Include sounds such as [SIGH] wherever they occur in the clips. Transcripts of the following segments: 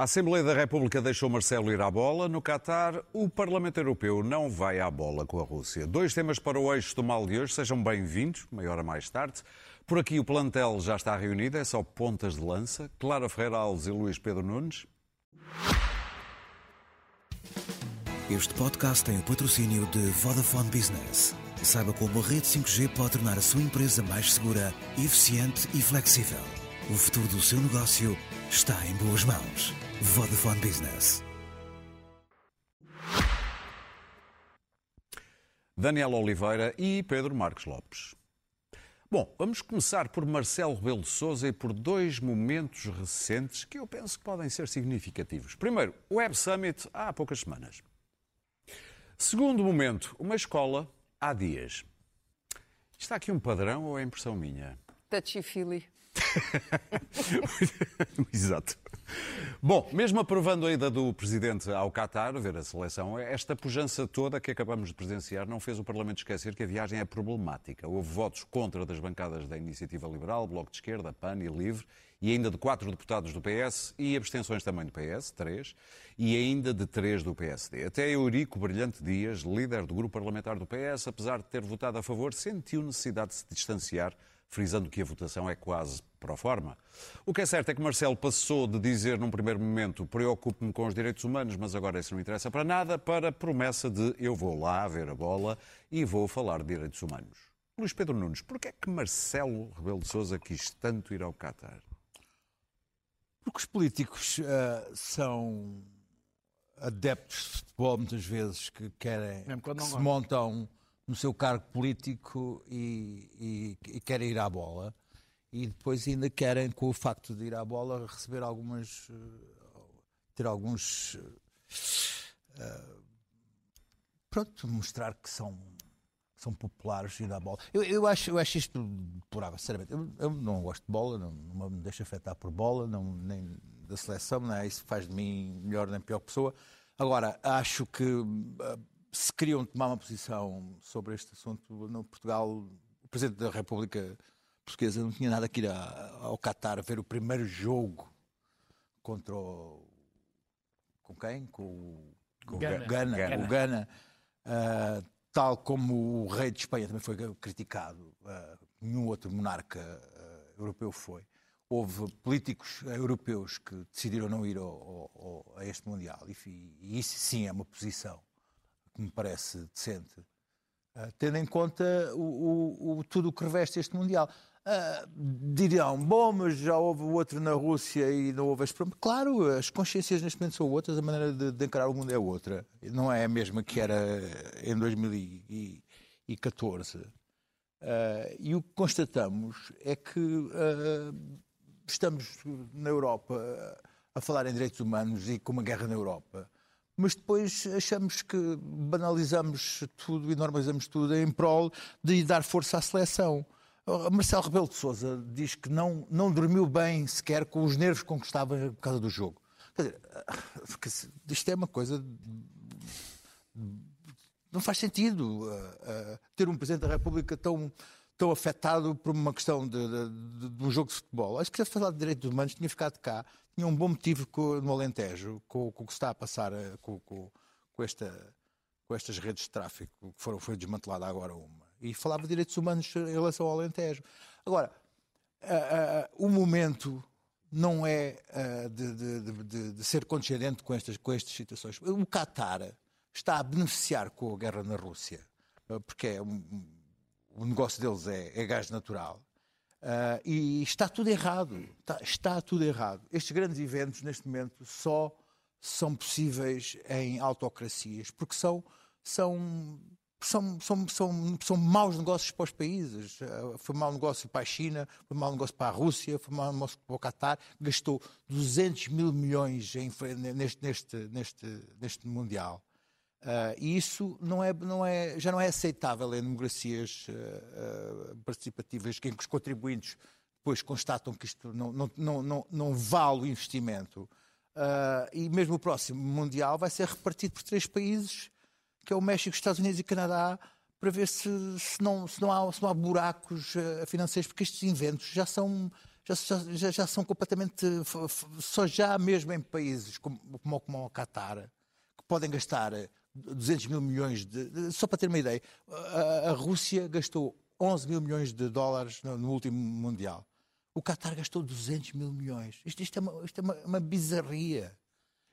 A Assembleia da República deixou Marcelo ir à bola. No Catar, o Parlamento Europeu não vai à bola com a Rússia. Dois temas para o eixo do mal de hoje. Sejam bem-vindos, meia hora mais tarde. Por aqui o plantel já está reunido, é só pontas de lança. Clara Ferreira Alves e Luís Pedro Nunes. Este podcast tem o patrocínio de Vodafone Business. Saiba como a rede 5G pode tornar a sua empresa mais segura, eficiente e flexível. O futuro do seu negócio está em boas mãos. Vodafone Business. Daniel Oliveira e Pedro Marques Lopes. Bom, vamos começar por Marcelo Rebelo de Sousa e por dois momentos recentes que eu penso que podem ser significativos. Primeiro, o Web Summit há poucas semanas. Segundo momento, uma escola há dias. Está aqui um padrão ou é impressão minha? Touchy-feely. [LAUGHS] Exato. Bom, mesmo aprovando a ida do Presidente ao Qatar, ver a seleção, esta pujança toda que acabamos de presenciar não fez o Parlamento esquecer que a viagem é problemática. Houve votos contra das bancadas da Iniciativa Liberal, Bloco de Esquerda, PAN e LIVRE, e ainda de quatro deputados do PS, e abstenções também do PS, três, e ainda de três do PSD. Até Eurico Brilhante Dias, líder do grupo parlamentar do PS, apesar de ter votado a favor, sentiu necessidade de se distanciar frisando que a votação é quase pro forma. O que é certo é que Marcelo passou de dizer num primeiro momento preocupo-me com os direitos humanos, mas agora isso não interessa para nada, para a promessa de eu vou lá ver a bola e vou falar de direitos humanos. Luís Pedro Nunes, porquê é que Marcelo Rebelo de Sousa quis tanto ir ao Qatar? Porque os políticos uh, são adeptos de futebol muitas vezes que querem que se montam no seu cargo político e, e, e, querem ir à bola. E depois ainda querem, com o facto de ir à bola, receber algumas. Eh, ter alguns. Uh, pronto, mostrar que são, são populares ir à bola. Eu, eu, acho, eu acho isto deplorável, sinceramente. Eu, eu, não gosto de bola, não, não me deixo afetar por bola, não, nem da seleção, não é? Isso faz de mim melhor nem pior pessoa. Agora, acho que se queriam tomar uma posição sobre este assunto no Portugal, o Presidente da República Portuguesa não tinha nada que ir ao Qatar ver o primeiro jogo contra o... com quem? Com o com Gana. Gana, Gana. O Gana uh, tal como o rei de Espanha também foi criticado, uh, nenhum outro monarca uh, europeu foi. Houve políticos europeus que decidiram não ir ao, ao, a este Mundial, e, e isso sim é uma posição que me parece decente, tendo em conta o, o, o, tudo o que reveste este Mundial. Uh, dirão, bom, mas já houve outro na Rússia e não houve este problema. Claro, as consciências neste momento são outras, a maneira de, de encarar o mundo é outra. Não é a mesma que era em 2014. Uh, ah, e o que constatamos é que uh, estamos na Europa a falar em direitos humanos e com uma guerra na Europa mas depois achamos que banalizamos tudo e normalizamos tudo em prol de dar força à seleção. Marcelo Rebelo de Sousa diz que não, não dormiu bem sequer com os nervos com que estava por causa do jogo. Quer dizer, isto é uma coisa. Não faz sentido uh, uh, ter um Presidente da República tão, tão afetado por uma questão de, de, de, um jogo de futebol. Acho que se falar de direitos humanos tinha ficado cá tinha um bom motivo no Alentejo, com, com o que está a passar eh, com, com, com, esta, com estas redes de tráfico, que foram, foi desmantelada agora uma. E falava de direitos humanos em relação ao Alentejo. Agora, uh, uh, o momento não é uh, de, de, de, de, ser condescendente com estas, com estas situações. O Qatar está a beneficiar com a guerra na Rússia, porque é um, o negócio deles é, é gás natural. Uh, e está tudo errado. Está, está, tudo errado. Estes grandes eventos, neste momento, só são possíveis em autocracias, porque são, são, são, são, são, são maus negócios para os países. Uh, foi mau negócio para a China, foi mau negócio para a Rússia, foi mau negócio para o Qatar. Gastou 200 mil milhões em, neste, neste, neste, neste Mundial. Uh, e isso não é, não é, já não é aceitável em democracias uh, uh, participativas em que os contribuintes depois constatam que isto não, não, não, não, não vale o investimento. e mesmo o próximo Mundial vai ser repartido por três países, que é o México, Estados Unidos e Canadá, para ver se, se, não, se, não, há, se não há buracos financeiros, porque estes inventos já são, já, já, já são completamente. Só já mesmo em países como, como, como o Qatar, que podem gastar 200 mil milhões de. Só para ter uma ideia, a, a Rússia gastou 11 mil milhões de dólares no, no, último Mundial. O Qatar gastou 200 mil milhões. Isto, isto é, uma, isto é uma, uma bizarria.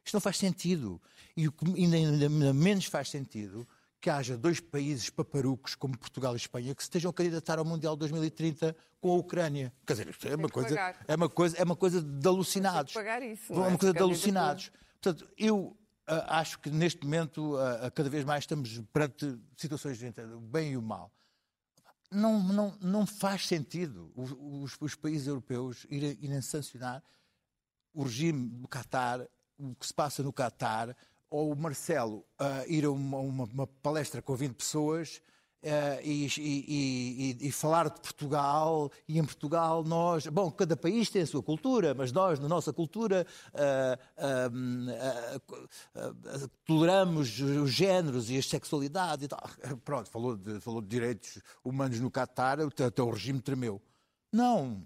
Isto não faz sentido. E o que ainda, ainda menos faz sentido que haja dois países paparucos como Portugal e Espanha que se estejam a candidatar ao Mundial 2030 com a Ucrânia. Quer dizer, é uma, coisa, é, uma coisa, é uma coisa de alucinados. Pagar isso, é? uma coisa de alucinados. Portanto, eu uh, acho que neste momento, uh, cada vez mais, estamos perante situações de o bem e o mal. Não, não, não faz sentido os, os, os países europeus irem, irem sancionar o regime do Qatar, o que se passa no Qatar, ou o Marcelo uh, ir a uma, uma, uma, palestra com 20 pessoas uh, e, e, e, e, falar de Portugal, e em Portugal nós. Bom, cada país tem a sua cultura, mas nós, na nossa cultura, uh, toleramos os géneros e as sexualidades e tal. Pronto, falou de, falou de direitos humanos no Catar, até o regime tremeu. Não,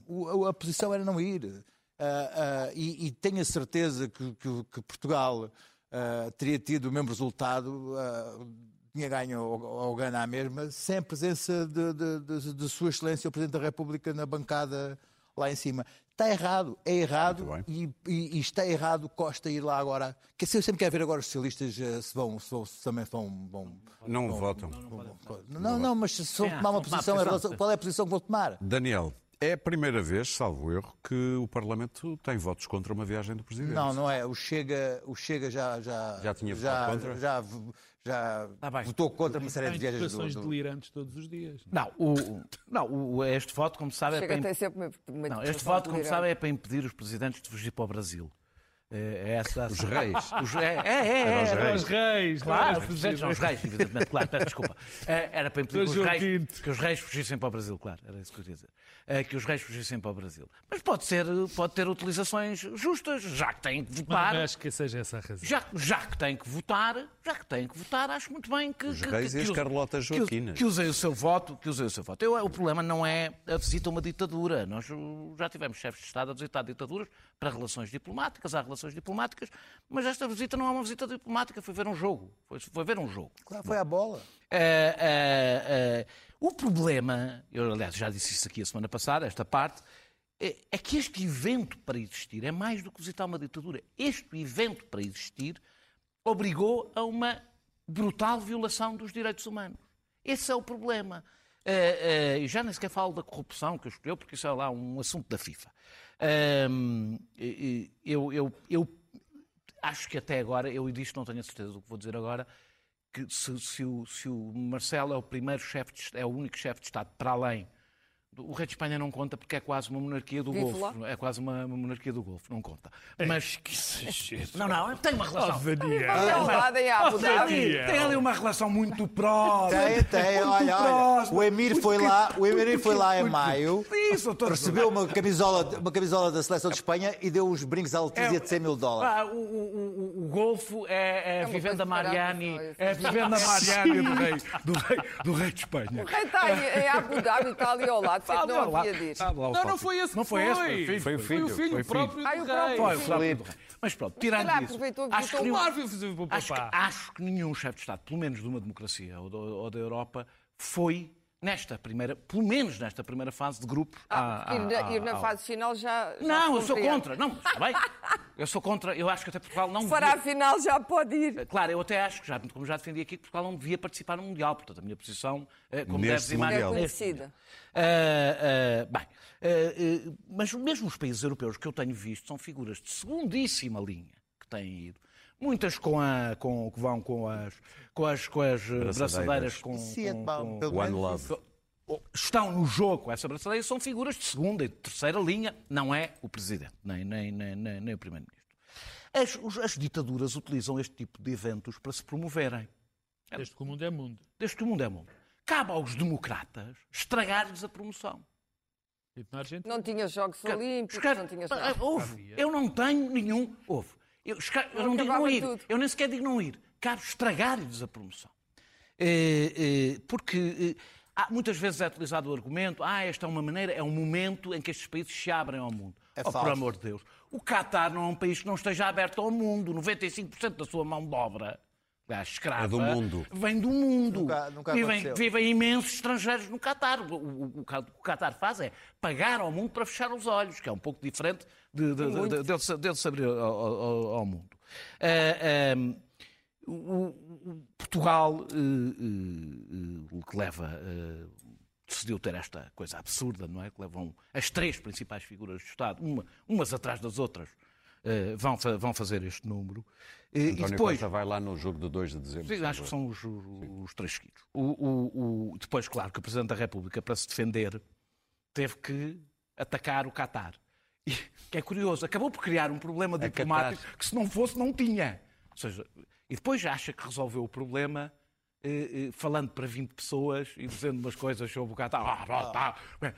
a posição era não ir. E, tenho a certeza que, que, que Portugal uh, teria tido o mesmo resultado, uh, tinha ganho ou, ganho à mesma, sem a presença de, de, de, de, Sua Excelência o Presidente da República na bancada lá em cima. Está errado, é errado e, e, e, está errado Costa ir lá agora. Que eu sempre quero ver agora os socialistas uh, se vão, se vão se também vão. vão não vão, votam. Não, não, não, não, mas se vão tomar uma posição, relação, qual é a posição que vão tomar? Daniel, é a primeira vez, salvo erro, que o Parlamento tem votos contra uma viagem do Presidente. Não, não é. O Chega, o Chega já, já, já tinha já, votado contra? Já, já ah, votou contra uma série de viagens do, do... delirantes todos os dias. Não, o, não o, este voto, como sabe, é para... Tem sempre uma, uma não, este voto, como sabe, é para impedir os presidentes de fugir para o Brasil. É, é essa, os reis. Os, é, é, é, é, os reis. Os reis, claro. Os presidentes os reis, evidentemente, claro, peço desculpa. Era para impedir que os, reis, que os reis fugissem para o Brasil, claro, era isso que eu queria dizer. Eh, que os reis fugissem para o Brasil. Mas pode, ser, pode ter utilizações justas, já que têm que votar. Mas acho que seja essa a razão. Já, já que têm que votar, já que têm que votar, acho muito bem que. Os que, reis que, e as Carlotas Joaquinas. Que, que usem o seu voto, que usem o seu voto. Eu, o problema não é a visita a uma ditadura. Nós já tivemos chefes de Estado a visitar ditaduras para relações diplomáticas, há relações diplomáticas, mas esta visita não é uma visita diplomática, foi ver um jogo. Foi, foi ver um jogo. Claro, foi a bola. Uh, uh, uh, o problema, eu aliás já disse isso aqui a semana passada, esta parte, é, é que este evento para existir é mais do que visitar uma ditadura. Este evento para existir obrigou a uma brutal violação dos direitos humanos. Esse é o problema. Uh, uh, já nem sequer falo da corrupção que eu escolheu, porque isso é lá um assunto da FIFA. Uh, eu, eu, eu, acho que até agora, eu disto não tenho a certeza do que vou dizer agora, que se, se, o, se o Marcelo é o primeiro chefe, é o único chefe de Estado para além o rei de Espanha não conta porque é quase uma monarquia do Golfo. Lá? É quase uma, uma, monarquia do Golfo, não conta. É, Mas que exagero. Não, não, tem uma relação. Oh, Daniel. Oh, tem, ali, tem ali uma relação muito próxima. Tem, tem. Olha, olha. O Emir foi lá, o Emir foi lá em maio. Isso, recebeu uma camisola, uma camisola da seleção de Espanha e deu uns brincos à Letizia é, de 100 mil dólares. Ah, o, o, o, Golfo é, é, é vivenda Mariani. É a vivenda Mariani do rei, do, rei, do rei de Espanha. O rei está em Abu Dhabi, está ali ao lado fato não havia disso. Não, não foi esse Não foi esse, foi. O filho. Foi o filho próprio do rei. Foi o Mas pronto, tirando isso, acho que, nenhum, acho, que, acho que nenhum chefe de Estado, pelo menos de uma democracia ou, ou da Europa, foi nesta primeira, pelo menos nesta primeira fase de grupo. Ah, a, a, ir, na, ir na fase final já. já não, eu sou contra. Não, está bem? Eu sou contra. Eu acho que até Portugal não. Para devia... a final já pode ir. Claro, eu até acho que, já, como já defendi aqui, que Portugal não devia participar no Mundial. Portanto, a minha posição, eh, como deves imaginar. É conhecida. Uh, uh, bem, uh, mas mesmo os países europeus que eu tenho visto são figuras de segundíssima linha que têm ido. Muitas com a, com, que vão com as, com as, com as braçadeiras, braçadeiras com, com, com, com One Love estão no jogo com essa braçadeira são figuras de segunda e de terceira linha, não é o Presidente, nem, nem, nem, nem, nem o Primeiro-Ministro. As, as, ditaduras utilizam este tipo de eventos para se promoverem. Desde que o mundo é mundo. Desde que o mundo é mundo. Cabe aos democratas estragar-lhes a promoção. Não tinha Jogos Olímpicos, não tinha nada. Houve. Eu não tenho nenhum. Houve. Eu, eu não digo não ir. Tudo. Eu nem sequer digo não ir. Cabe estragar-lhes a promoção. É, é, porque há, muitas vezes é utilizado o argumento, ah, esta é uma maneira, é um momento em que estes países se abrem ao mundo. É oh, por amor de Deus. O Qatar não é um país que não esteja aberto ao mundo. 95% da sua mão de obra a escrava, é do mundo. vem do mundo. Nunca, nunca vivem, vivem, imensos estrangeiros no Qatar. O, o, o, que o Qatar faz é pagar ao mundo para fechar os olhos, que é um pouco diferente de, de, de, de, de, de se abrir ao, ao, ao mundo. Uh, o, Portugal, uh, uh, o que leva decidiu ter esta coisa absurda, não é? Que levam as três principais figuras do Estado, uma, umas atrás das outras, uh, vão, vão fazer este número. António e depois, Costa vai lá no jogo de 2 de dezembro. Sim, acho que são os, os três seguidos. O, o, depois, claro, que o Presidente da República, para se defender, teve que atacar o Qatar. E, que é curioso, acabou por criar um problema diplomático que se não fosse, não tinha. Ou seja, e depois acha que resolveu o problema eh, eh, falando para 20 pessoas e dizendo umas coisas sobre o Qatar. Ah, tá,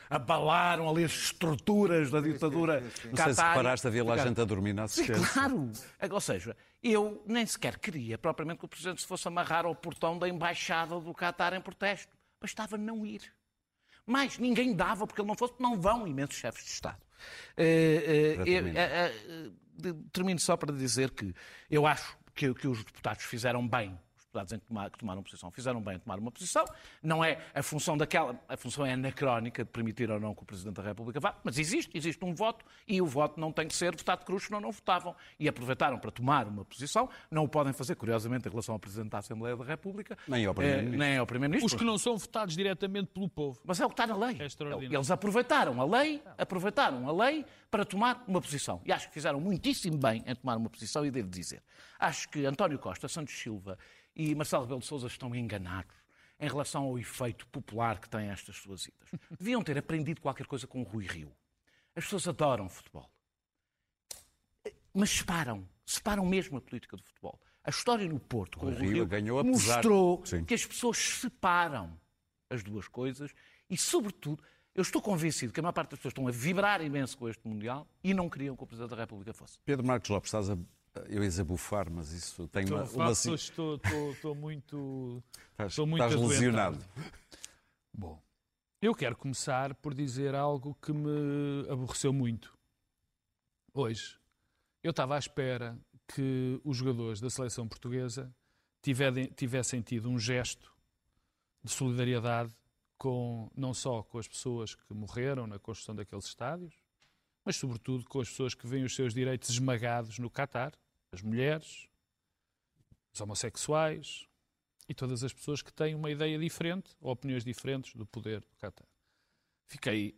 abalaram ali as estruturas da ditadura Não sei se paraste, havia lá gente a dormir na assistência. Sim, claro. Ou seja, eu nem sequer queria propriamente que o Presidente se fosse amarrar ao portão da Embaixada do Qatar em protesto. Bastava não ir. Mas ninguém dava, porque ele não fosse, não vão imensos chefes de Estado. Uh, uh, termino só para dizer que eu acho que, que os deputados fizeram bem deputados em tomar, que tomaram posição fizeram bem em tomar uma posição. Não é a função daquela, a função é anacrónica de permitir ou não que o Presidente da República vá, mas existe, existe um voto e o voto não tem que ser votado de cruz, senão não votavam. E aproveitaram para tomar uma posição, não o podem fazer, curiosamente, em relação ao Presidente da Assembleia da República. Nem ao Primeiro-Ministro. É, nem ao Primeiro-Ministro. Os que não são votados diretamente pelo povo. Mas é o que está na lei. É Eles aproveitaram a lei, aproveitaram a lei para tomar uma posição. E acho que fizeram muitíssimo bem em tomar uma posição e devo dizer. Acho que António Costa Santos Silva e Marcelo Rebelo de Sousa estão enganados em relação ao efeito popular que têm estas suas idas. Deviam ter aprendido qualquer coisa com o Rui Rio. As pessoas adoram futebol. Mas separam, separam mesmo a política do futebol. A história no Porto com o, Rui Rio, ganhou, mostrou apesar... que as pessoas separam as duas coisas e, sobretudo, eu estou convencido que a maior parte das pessoas estão a vibrar imenso com este Mundial e não queriam que o Presidente da República fosse. Pedro Marcos Lopes, estás a eu ia dizer bufar, mas isso tem estou uma. uma... Estou, estou, estou, estou, muito. [LAUGHS] Estás, estou muito estás lesionado. Bom, eu quero começar por dizer algo que me aborreceu muito. Hoje, eu estava à espera que os jogadores da seleção portuguesa tivessem tido um gesto de solidariedade com não só com as pessoas que morreram na construção daqueles estádios, mas sobretudo com as pessoas que veem os seus direitos esmagados no Catar, as mulheres, os homossexuais e todas as pessoas que têm uma ideia diferente ou opiniões diferentes do poder do Qatar. Fiquei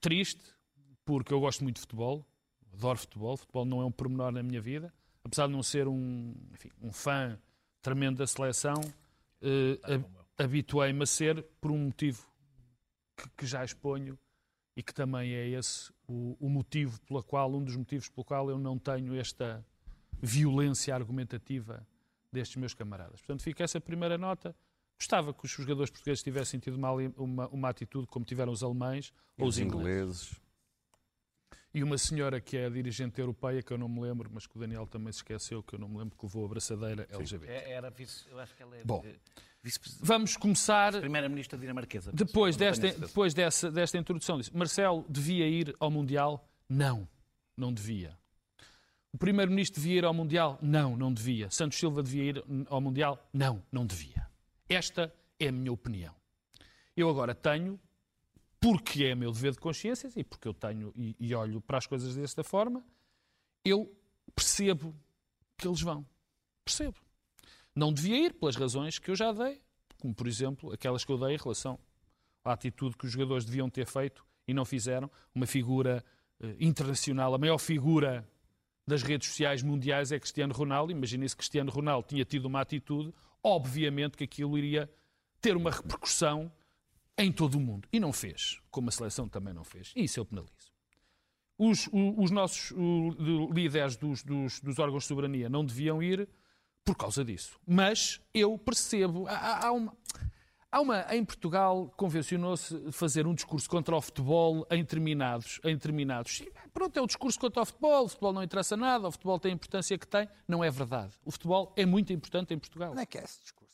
triste porque eu gosto muito de futebol, adoro futebol, futebol não é um pormenor na minha vida, apesar de não ser um, enfim, um fã tremendo da seleção, eh, habituei-me a ser por um motivo que, que, já exponho e que também é esse o, o motivo pela qual, um dos motivos pelo qual eu não tenho esta violência argumentativa destes meus camaradas. Portanto, fica essa primeira nota. Gostava que os jogadores portugueses tivessem tido uma, uma, uma atitude como tiveram os alemães e ou os ingleses. ingleses. E uma senhora que é a dirigente europeia, que eu não me lembro, mas que o Daniel também se esqueceu, que eu não me lembro, que levou a braçadeira LGBT. É, era vice, eu acho que ela é Bom, vamos começar. Primeira-ministra dinamarquesa. Depois, desta, depois dessa, desta introdução, disse: Marcelo devia ir ao Mundial? Não, não devia. O Primeiro-Ministro devia ir ao Mundial? Não, não devia. Santos Silva devia ir ao Mundial? Não, não devia. Esta é a minha opinião. Eu agora tenho, porque é meu dever de consciência e porque eu tenho e, e olho para as coisas desta forma, eu percebo que eles vão. Percebo. Não devia ir pelas razões que eu já dei, como por exemplo aquelas que eu dei em relação à atitude que os jogadores deviam ter feito e não fizeram. Uma figura eh, internacional, a maior figura das redes sociais mundiais é Cristiano Ronaldo. Imaginem se Cristiano Ronaldo tinha tido uma atitude, obviamente que aquilo iria ter uma repercussão em todo o mundo. E não fez, como a seleção também não fez. E isso eu penalizo. Os, os nossos líderes dos, dos, dos, órgãos de soberania não deviam ir por causa disso. Mas eu percebo. Há, há uma, Há uma, em Portugal convencionou-se fazer um discurso contra o futebol em determinados, em determinados. Pronto, é o discurso contra o futebol, o futebol não interessa nada, o futebol tem a importância que tem. Não é verdade. O futebol é muito importante em Portugal. Não é que é esse discurso?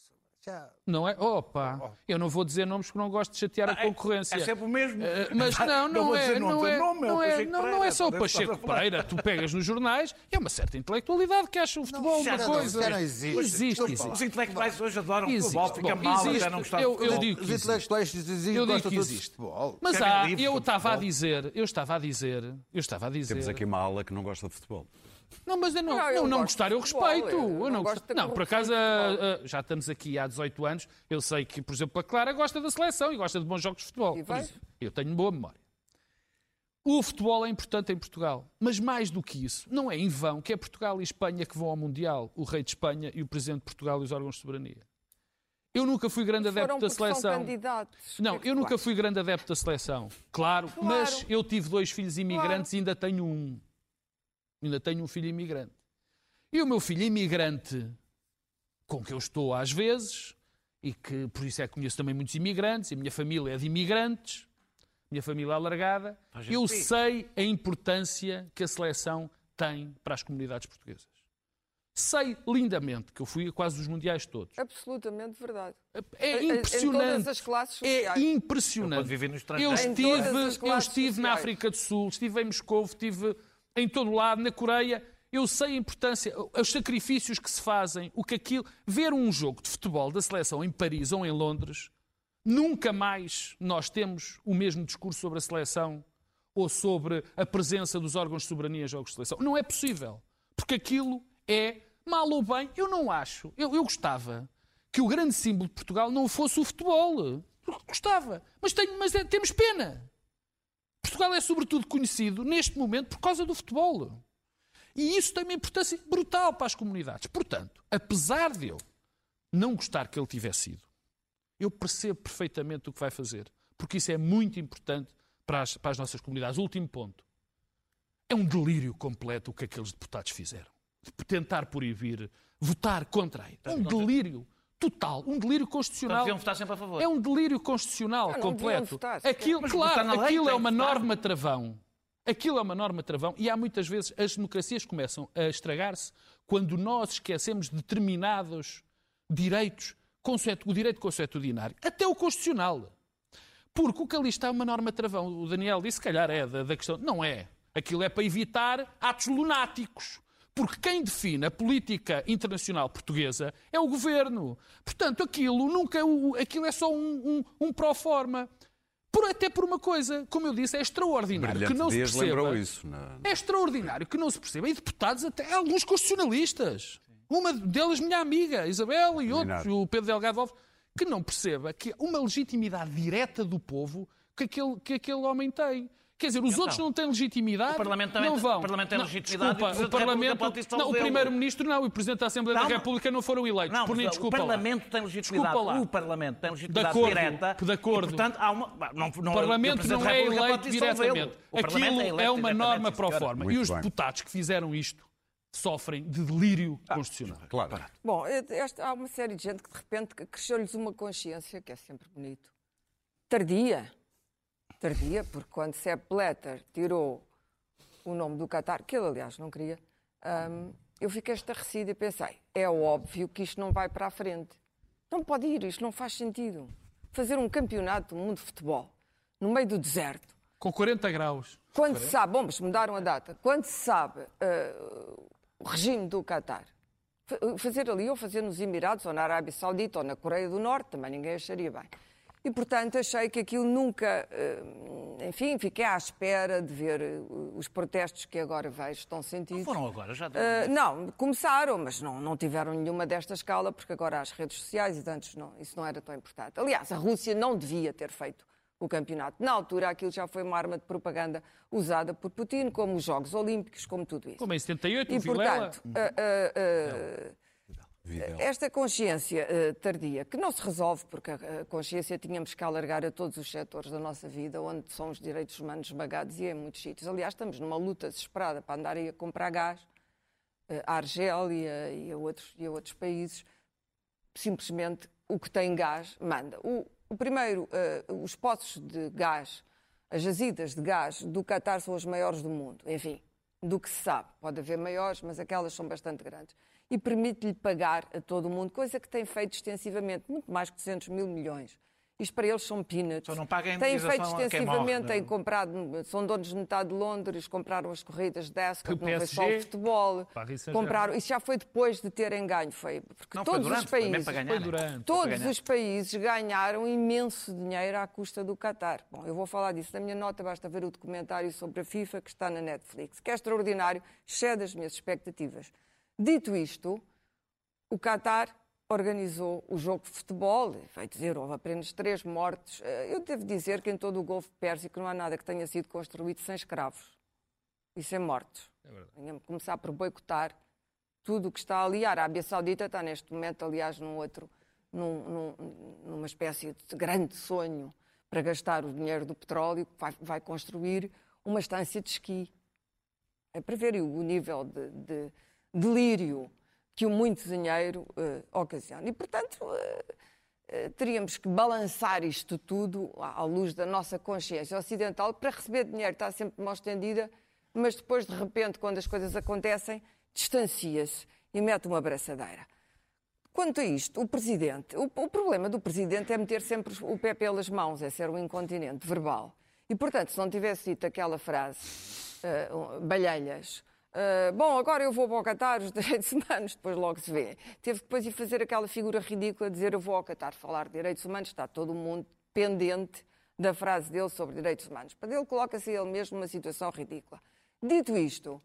Já... Não é? Opa, oh. eu não vou dizer nomes porque não gosto de chatear a ah, é, concorrência. É, é sempre o mesmo. Uh, mas não, não, não é, não é, nome, não é, não, não é só o [LAUGHS] Pacheco Pereira. Tu pegas nos jornais, é uma certa intelectualidade que acha o futebol não, uma coisa. Não existe. Existe, existe. Os intelectuais hoje adoram existe. futebol, fica Bom, mal, existe. já não gostam de futebol. Eu digo Os intelectuais dizem eu digo que existe. Mas há, eu estava a dizer, eu estava a dizer, eu estava a dizer... Temos aqui uma ala que não gosta de futebol. Não, mas eu não, não, eu não, gostar, eu respeito. Eu, eu não, gosto não, por acaso, uh, já estamos aqui há 18 anos. Eu sei que, por exemplo, a Clara gosta da seleção e gosta de bons jogos de futebol. Eu tenho boa memória. O futebol é importante em Portugal, mas mais do que isso, não é em vão que é Portugal e Espanha que vão ao Mundial, o rei de Espanha e o presidente de Portugal e os órgãos de soberania. Eu nunca fui grande adepto da seleção. Não, eu nunca fui grande adepto da seleção, claro, claro. mas eu tive dois filhos imigrantes claro. e ainda tenho um. Ainda tenho um filho imigrante. E o meu filho imigrante, com que eu estou às vezes, e que por isso é que conheço também muitos imigrantes, e a minha família é de imigrantes, minha família alargada, eu sei a importância que a seleção tem para as comunidades portuguesas. Sei lindamente que eu fui a quase os mundiais todos. Absolutamente verdade. É impressionante. Em todas as classes sociais. É impressionante. Eu, eu estive, eu estive na África do Sul, estive em Moscou, estive em todo lado, na Coreia. Eu sei a importância, os sacrifícios que se fazem, o que aquilo. Ver um jogo de futebol da seleção em Paris ou em Londres, nunca mais nós temos o mesmo discurso sobre a seleção ou sobre a presença dos órgãos de soberania em jogos de seleção. Não é possível. Porque aquilo é, mal ou bem, eu não acho. Eu, eu gostava que o grande símbolo de Portugal não fosse o futebol. Gostava. Mas, tenho, mas é, temos pena. Portugal é sobretudo conhecido neste momento por causa do futebol. E isso tem uma importância brutal para as comunidades. Portanto, apesar de eu não gostar que ele tivesse ido, eu percebo perfeitamente o que vai fazer, porque isso é muito importante para as, para as nossas comunidades. Último ponto. É um delírio completo o que aqueles deputados fizeram. De tentar proibir, votar contra a É um delírio total, um delírio constitucional. deviam votar sempre a favor. É um delírio constitucional completo. Votar, aquilo, claro, aquilo é uma norma travão. Aquilo é uma norma travão e há muitas vezes as democracias começam a estragar-se quando nós esquecemos determinados direitos, o direito consuetudinário, até o constitucional. Porque o que ali está é uma norma travão. O Daniel disse, se calhar é da, da questão. Não é. Aquilo é para evitar atos lunáticos. Porque quem define a política internacional portuguesa é o governo. Portanto, aquilo nunca aquilo é só um, um, um pró-forma. Por, até por uma coisa, como eu disse, é extraordinário Brilhante que não Dias se perceba. Isso, não, É extraordinário que não se perceba. E deputados, até alguns constitucionalistas. Uma delas, minha amiga, Isabel, e outros, o Pedro Delgado Alves, que não perceba que uma legitimidade direta do povo que aquele, que aquele homem tem. Quer dizer, os então, outros não têm legitimidade. O Parlamento também não vão. O Parlamento tem não, legitimidade. Desculpa, o, Parlamento. Não, o Primeiro-Ministro não, e o Presidente da Assembleia não, da República não foram eleitos. Não, por mim, desculpa. O Parlamento lá. tem legitimidade. Lá. O Parlamento tem legitimidade de acordo, direta. De acordo. E, portanto, há uma. Não, não, o Parlamento não é eleito diretamente. Aquilo é, é uma norma pro forma. E os deputados que fizeram isto sofrem de delírio ah, constitucional. Claro. Bom, esta, há uma série de gente que de repente cresceu-lhes uma consciência, que é sempre bonito, tardia tardia, porque quando Sepp Blatter tirou o nome do Qatar, que ele aliás não queria, um, eu fiquei estarrecida e pensei, é óbvio que isto não vai para a frente. Não pode ir, isto não faz sentido. Fazer um campeonato do mundo de futebol no meio do deserto. Com 40 graus. Quando se sabe, bom, mas mudaram a data, quando se sabe uh, o regime do Qatar, fazer ali ou fazer nos Emirados, ou na Arábia Saudita, ou na Coreia do Norte, também ninguém acharia bem. E, portanto, achei que aquilo nunca. Eh, enfim, fiquei à espera de ver eh, os protestos que agora vejo estão sentidos. Não foram agora, já uh, Não, começaram, mas não, não tiveram nenhuma desta escala, porque agora há as redes sociais e antes não, isso não era tão importante. Aliás, a Rússia não devia ter feito o campeonato. Na altura, aquilo já foi uma arma de propaganda usada por Putin, como os Jogos Olímpicos, como tudo isso. Como em 78, e, portanto, uh, uh, uh, esta consciência uh, tardia, que não se resolve porque a consciência tínhamos que alargar a todos os setores da nossa vida, onde são os direitos humanos esmagados e em muitos sítios. Aliás, estamos numa luta desesperada para andar a comprar gás uh, à Argélia e a, outros, e a outros países. Simplesmente o que tem gás manda. O, o primeiro, uh, os poços de gás, as jazidas de gás do Qatar são as maiores do mundo. Enfim, do que se sabe. Pode haver maiores, mas aquelas são bastante grandes. E permite-lhe pagar a todo o mundo, coisa que tem feito extensivamente, muito mais que 200 mil milhões. Isto para eles são peanuts. Só não paga Têm feito extensivamente, morre, têm comprado, são donos de metade de Londres, compraram as corridas de Ascot, não foi só o futebol. Compraram, isso já foi depois de terem ganho, foi porque não, todos foi durante, os países, foi ganhar, durante, todos os países ganharam imenso dinheiro à custa do Qatar. Bom, eu vou falar disso na minha nota, basta ver o documentário sobre a FIFA que está na Netflix, que é extraordinário, excede as minhas expectativas. Dito isto, o Qatar organizou o jogo de futebol, vai dizer, houve apenas três mortes. Eh, eu devo dizer que em todo o Golfo Pérsico não há nada que tenha sido construído sem escravos e sem mortos. É começar por boicotar tudo o que está ali. A Arábia Saudita está neste momento, aliás, num outro, num, num, numa espécie de grande sonho para gastar o dinheiro do petróleo, vai, vai construir uma estância de esqui. É para ver o nível de, de delírio que o muito dinheiro uh, ocasiona. E, portanto, uh, uh, teríamos que balançar isto tudo à luz da nossa consciência ocidental para receber dinheiro. Está sempre de mão estendida, mas depois, de repente, quando as coisas acontecem, distancia-se e mete uma abraçadeira. Quanto a isto, o Presidente, o, o, problema do Presidente é meter sempre o pé pelas mãos, é ser um incontinente verbal. E, portanto, se não tivesse dito aquela frase, uh, balhelhas, Uh, bom, agora eu vou para o Qatar, os [LAUGHS] direitos humanos, depois logo se vê. Teve que depois ir fazer aquela figura ridícula de dizer eu vou ao Qatar falar de direitos humanos, está todo mundo pendente da frase dele sobre direitos humanos. Para ele coloca-se ele mesmo numa situação ridícula. Dito isto,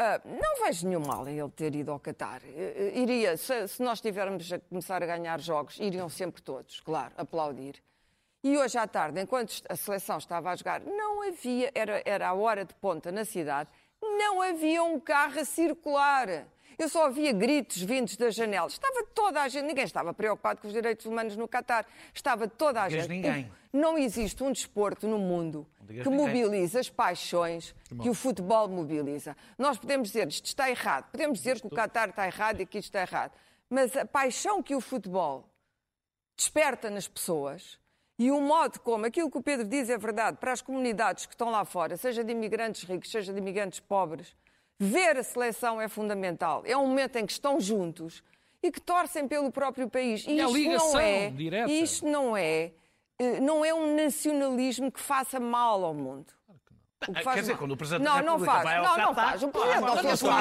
uh, não vejo nenhum mal em ele ter ido ao Qatar. Uh, iria, se, se nós estivermos a começar a ganhar jogos, iriam sempre todos, claro, aplaudir. E hoje à tarde, enquanto a seleção estava a jogar, não havia, era, era a hora de ponta na cidade, não havia um carro a circular. Eu só ouvia gritos vindos das janelas. Estava toda a gente, ninguém estava preocupado com os direitos humanos no Catar. Estava toda a gente. Ninguém. Não existe um desporto no mundo que mobiliza as paixões que o futebol mobiliza. Nós podemos dizer isto está errado, podemos dizer que o Qatar está errado e que isto está errado, mas a paixão que o futebol desperta nas pessoas e o modo como aquilo que o Pedro diz é verdade para as comunidades que estão lá fora, seja de imigrantes ricos, seja de imigrantes pobres, ver a seleção é fundamental. É um momento em que estão juntos e que torcem pelo próprio país. E, e isto ligação não é, direta. isto não é, eh, não é um nacionalismo que faça mal ao mundo. Quer dizer, quando o Presidente não, da não faz. vai ao não, não faz. O Presidente não fez mal.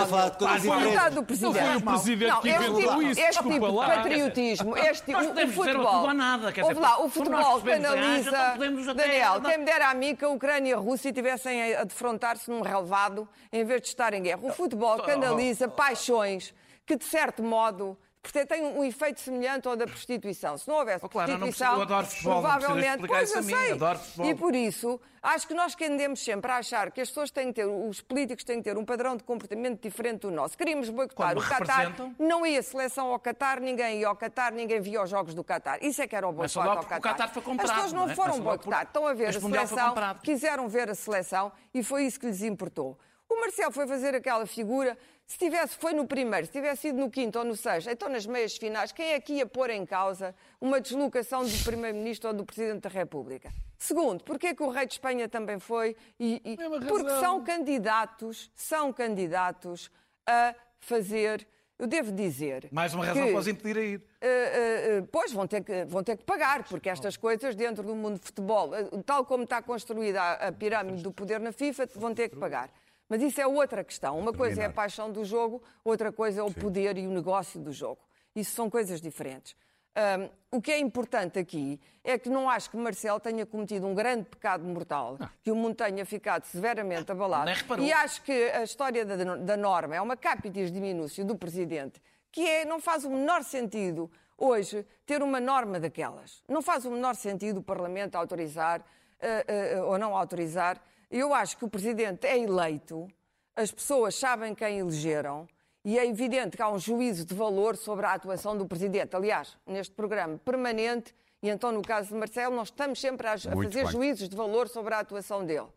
A do Presidente. Não foi o Presidente que inventou isso. Este tipo de patriotismo, este tipo, o futebol. Nada, quer dizer, lá, o futebol canaliza. Daniel, quem me dera a mim que a Ucrânia e a Rússia tivessem a defrontar-se num relevado em vez de estar em guerra. O futebol canaliza paixões que, de certo modo, porque tem um efeito semelhante ao da prostituição. Se não houvesse oh, claro, prostituição, não adoro futebol, provavelmente. Pois eu sei. E por isso, acho que nós tendemos sempre a achar que as pessoas têm que ter, os políticos têm que ter um padrão de comportamento diferente do nosso. Queríamos boicotar o Qatar. Não ia seleção ao Qatar, ninguém ia ao Qatar, ninguém via os jogos do Qatar. Isso é que era o boicote ao Qatar. O Qatar foi comprado, as pessoas não, não é? foram boicotar. Estão a ver a seleção, quiseram ver a seleção e foi isso que lhes importou. O Marcelo foi fazer aquela figura se tivesse, foi no primeiro, se tivesse sido no quinto ou no sexto, então nas meias finais, quem é que ia pôr em causa uma deslocação do Primeiro-Ministro ou do Presidente da República? Segundo, porque é que o rei de Espanha também foi? E, e, porque são candidatos, são candidatos a fazer, eu devo dizer... Mais uma razão que, para os impedir a ir. Uh, uh, uh, pois, vão ter, que, vão ter que pagar, porque estas coisas dentro do mundo de futebol, tal como está construída a, a pirâmide do poder na FIFA, vão ter que pagar. Mas isso é outra questão. Uma coisa é a paixão do jogo, outra coisa é o Sim. poder e o negócio do jogo. Isso são coisas diferentes. Um, o que é importante aqui é que não acho que Marcelo tenha cometido um grande pecado mortal, ah. que o mundo tenha ficado severamente abalado. E acho que a história da, da norma é uma capitis diminúcio do Presidente, que é, não faz o menor sentido hoje ter uma norma daquelas. Não faz o menor sentido o Parlamento autorizar uh, uh, ou não autorizar eu acho que o presidente é eleito, as pessoas sabem quem elegeram e é evidente que há um juízo de valor sobre a atuação do presidente. Aliás, neste programa permanente, e então no caso de Marcelo, nós estamos sempre a, a fazer bem. juízos de valor sobre a atuação dele.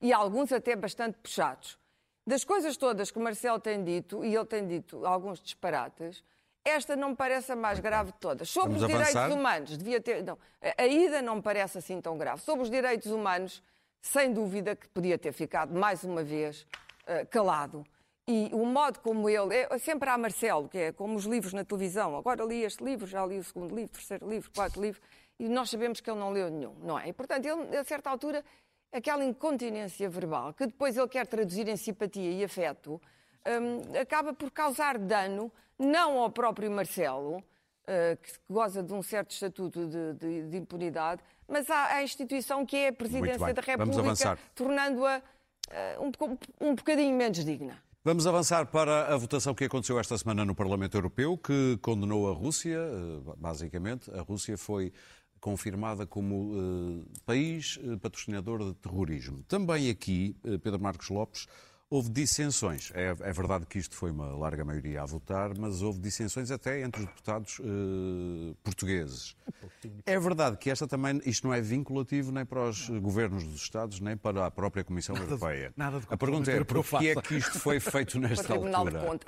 E alguns até bastante puxados. Das coisas todas que Marcelo tem dito, e ele tem dito alguns disparates, esta não me parece a mais grave de todas. Sobre Vamos os avançar? direitos humanos, devia ter. Não, a ida não me parece assim tão grave. Sobre os direitos humanos, sem dúvida que podia ter ficado mais uma vez uh, calado. E o modo como ele. É, sempre há Marcelo, que é como os livros na televisão. Agora li este livro, já li o segundo livro, terceiro livro, quarto livro, e nós sabemos que ele não leu nenhum, não é? E, portanto, ele, a certa altura, aquela incontinência verbal, que depois ele quer traduzir em simpatia e afeto, um, acaba por causar dano, não ao próprio Marcelo, que goza de um certo estatuto de, de, de impunidade, mas à, à, instituição que é a Presidência da República, tornando-a uh, um, um bocadinho menos digna. Vamos avançar para a votação que aconteceu esta semana no Parlamento Europeu, que condenou a Rússia, eh, basicamente. A Rússia foi confirmada como país patrocinador de terrorismo. Também aqui, Pedro Marcos Lopes, houve dissensões. É, é, verdade que isto foi uma larga maioria a votar, mas houve dissensões até entre os deputados uh, portugueses. É verdade que esta também, isto não é vinculativo nem para os governos dos Estados, nem para a própria Comissão nada Europeia. De, nada de a pergunta é, por que é que isto foi feito [LAUGHS] nesta altura?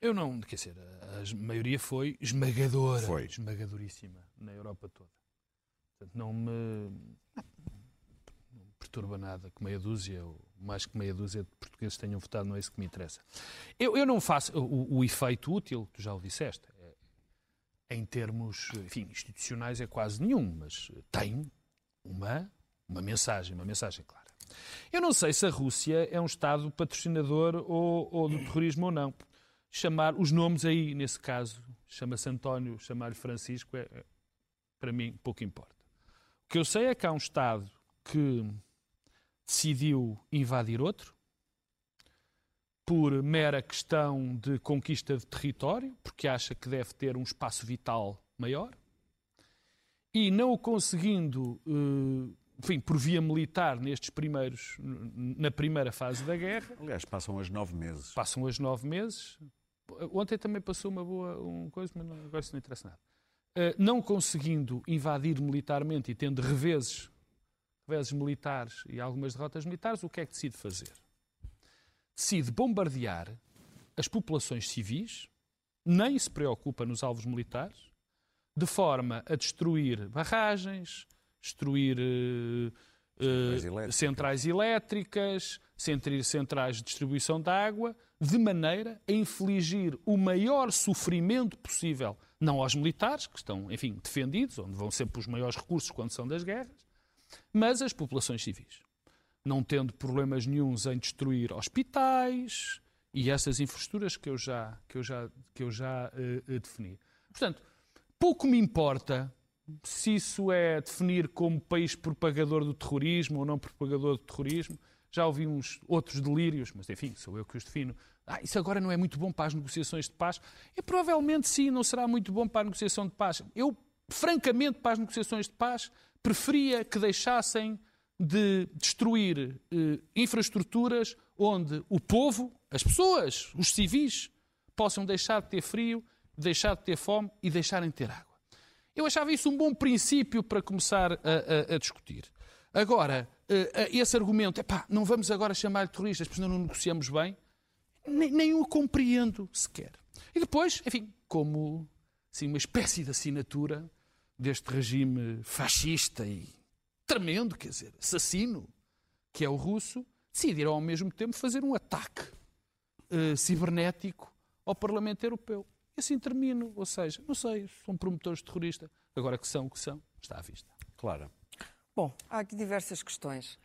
Eu não, quer dizer, a maioria foi esmagadora, foi. esmagadoríssima na Europa toda. Portanto, não me perturba nada que meia dúzia ou mais que meia dúzia de portugueses tenham votado, não é isso que me interessa. Eu, eu não faço o, o efeito útil, tu já o disseste, é, em termos enfim, institucionais é quase nenhum, mas tem uma, uma mensagem, uma mensagem clara. Eu não sei se a Rússia é um Estado patrocinador ou, ou do terrorismo ou não. Chamar os nomes aí, nesse caso, chama-se António, chamar-lhe Francisco, é, é, para mim pouco importa. O que eu sei é que há um Estado que decidiu invadir outro por mera questão de conquista de território, porque acha que deve ter um espaço vital maior, e não o conseguindo, eh, enfim, por via militar nestes primeiros, na primeira fase da guerra. Aliás, passam os nove meses. Passam os nove meses. Ontem também passou uma boa um coisa, mas não, agora isso não interessa nada. Uh, não conseguindo invadir militarmente e tendo reveses reveses militares e algumas derrotas militares, o que é que decide fazer? Decide bombardear as populações civis, nem se preocupa nos alvos militares, de forma a destruir barragens, destruir uh, centrais, elétricas. centrais elétricas, centrais de distribuição de água, de maneira a infligir o maior sofrimento possível, não aos militares, que estão, enfim, defendidos, onde vão sempre os maiores recursos quando são das guerras, mas as populações civis, não tendo problemas nenhums em destruir hospitais e essas infraestruturas que eu já, que eu já, que eu já uh, defini. Portanto, pouco me importa se isso é definir como país propagador do terrorismo ou não propagador do terrorismo. Já ouvi uns outros delírios, mas enfim, sou eu que os defino. Ah, isso agora não é muito bom para as negociações de paz. E provavelmente sim, não será muito bom para a negociação de paz. Eu, francamente, para as negociações de paz, preferia que deixassem de destruir eh, infraestruturas onde o povo, as pessoas, os civis, possam deixar de ter frio, deixar de ter fome e deixarem de ter água. Eu achava isso um bom princípio para começar a, a, a discutir. Agora, eh, esse argumento, epá, não vamos agora chamar-lhe terroristas, porque não negociamos bem, nem, nem o compreendo sequer. E depois, enfim, como assim, uma espécie de assinatura, deste regime fascista e tremendo, quer dizer, assassino, que é o russo, decidiram ao mesmo tempo fazer um ataque uh, cibernético ao Parlamento Europeu. E assim termino, ou seja, não sei, são promotores terroristas, agora que são, que são, está à vista. Claro. Bom, há aqui diversas questões.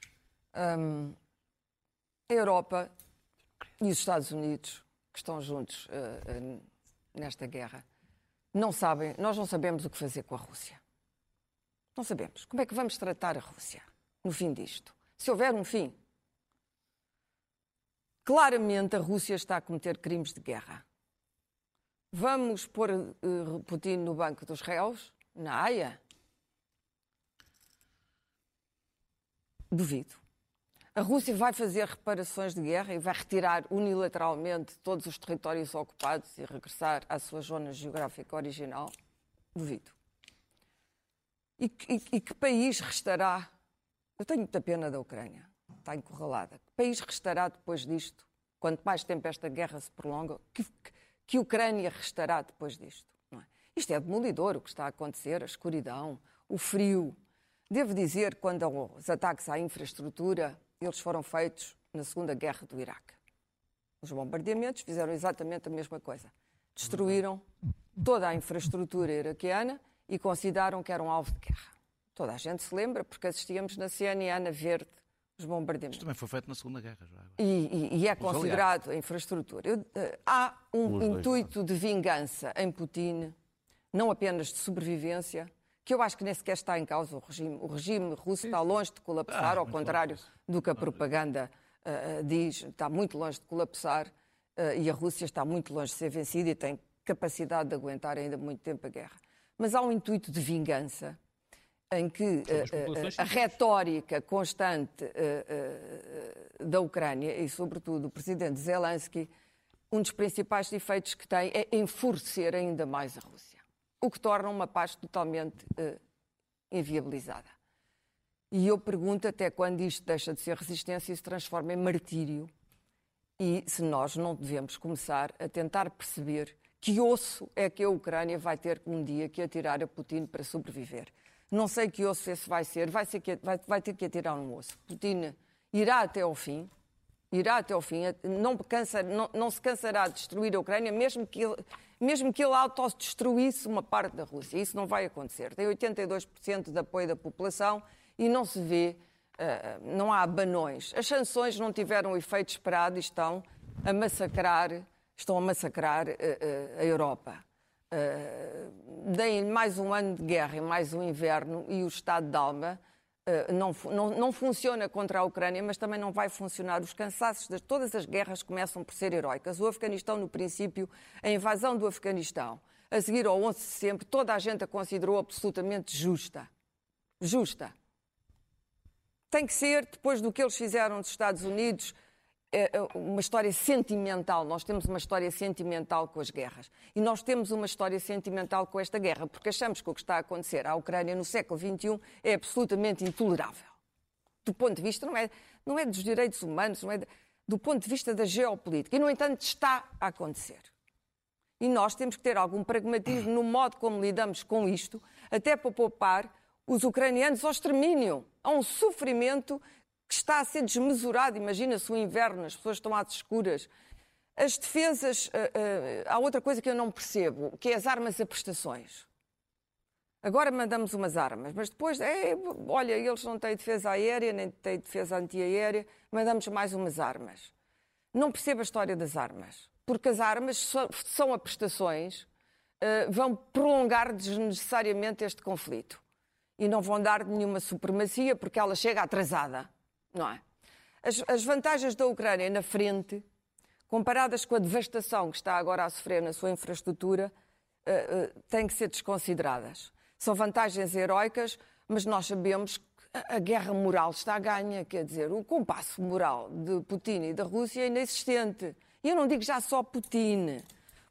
Um, a Europa e os Estados Unidos, que estão juntos uh, uh, nesta guerra, não sabem, nós não sabemos o que fazer com a Rússia. Não sabemos. Como é que vamos tratar a Rússia no fim disto? Se houver um fim. Claramente a Rússia está a cometer crimes de guerra. Vamos pôr uh, Putin no banco dos réus? Na Haia? Duvido. A Rússia vai fazer reparações de guerra e vai retirar unilateralmente todos os territórios ocupados e regressar à sua zona geográfica original? Duvido. E, e, e que país restará? Eu tenho muita pena da Ucrânia, está encurralada. Que país restará depois disto? Quanto mais tempo esta guerra se prolonga, que, que, que Ucrânia restará depois disto? É? Isto é demolidor o que está a acontecer, a escuridão, o frio. Devo dizer, quando os ataques à infraestrutura, eles foram feitos na Segunda Guerra do Iraque. Os bombardeamentos fizeram exatamente a mesma coisa. Destruíram toda a infraestrutura iraquiana e consideraram que era um alvo de guerra. Toda a gente se lembra, porque assistíamos na CNN a ver os bombardeamentos. Isto também foi feito na Segunda Guerra. Já e, e, e, é considerado a infraestrutura. Eu, uh, há um intuito de vingança em Putin, não apenas de sobrevivência, que eu acho que nem sequer está em causa o regime. O regime russo está longe de colapsar, ah, ao contrário do que a propaganda uh, diz, está muito longe de colapsar uh, e a Rússia está muito longe de ser vencida e tem capacidade de aguentar ainda muito tempo a guerra. Mas há um intuito de vingança em que uh, a retórica constante da Ucrânia e, sobretudo, o presidente Zelensky, um dos principais efeitos que tem é enfurecer ainda mais a Rússia, o que torna uma paz totalmente inviabilizada. E eu pergunto até quando isto deixa de ser resistência e se transforma em martírio. E se nós não devemos começar a tentar perceber que osso é que a Ucrânia vai ter um dia que atirar a Putin para sobreviver. Não sei que osso esse vai ser, vai, ser que, vai, vai ter que atirar um osso. Putin irá até ao fim, irá até ao fim, não, cansa, não, não, se cansará de destruir a Ucrânia, mesmo que ele, mesmo que ele autodestruísse uma parte da Rússia. Isso não vai acontecer. Tem 82% de apoio da população e não se vê, uh, não há abanões. As sanções não tiveram o efeito esperado e estão a massacrar, estão a massacrar uh, uh, a Europa. Uh, deem mais um ano de guerra e mais um inverno e o estado de alma não, não, não, funciona contra a Ucrânia, mas também não vai funcionar. Os cansaços de todas as guerras começam por ser heroicas. O Afeganistão, no princípio, a invasão do Afeganistão, a seguir ao 11 de setembro, toda a gente a considerou absolutamente justa. Justa. Tem que ser, depois do que eles fizeram nos Estados Unidos, uma história sentimental. Nós temos uma história sentimental com as guerras. E nós temos uma história sentimental com esta guerra, porque achamos que o que está a acontecer à Ucrânia no século XXI é absolutamente intolerável. Do ponto de vista, não é, não é dos direitos humanos, não é do ponto de vista da geopolítica. E, no entanto, está a acontecer. E nós temos que ter algum pragmatismo no modo como lidamos com isto, até para poupar os ucranianos ao extermínio, a um sofrimento que está a ser desmesurado. Imagina-se o inverno, as pessoas estão às escuras. As defesas. Uh, uh, há outra coisa que eu não percebo, que é as armas a prestações. Agora mandamos umas armas, mas depois, é, olha, eles não têm defesa aérea, nem têm defesa antiaérea, mandamos mais umas armas. Não percebo a história das armas, porque as armas são a prestações, uh, vão prolongar desnecessariamente este conflito. E não vão dar nenhuma supremacia, porque ela chega atrasada não é? As, as vantagens da Ucrânia na frente, comparadas com a devastação que está agora a sofrer na sua infraestrutura, uh, uh, têm que ser desconsideradas. São vantagens heroicas, mas nós sabemos que a guerra moral está a ganha, quer dizer, o compasso moral de Putin e da Rússia é inexistente. E eu não digo já só Putin,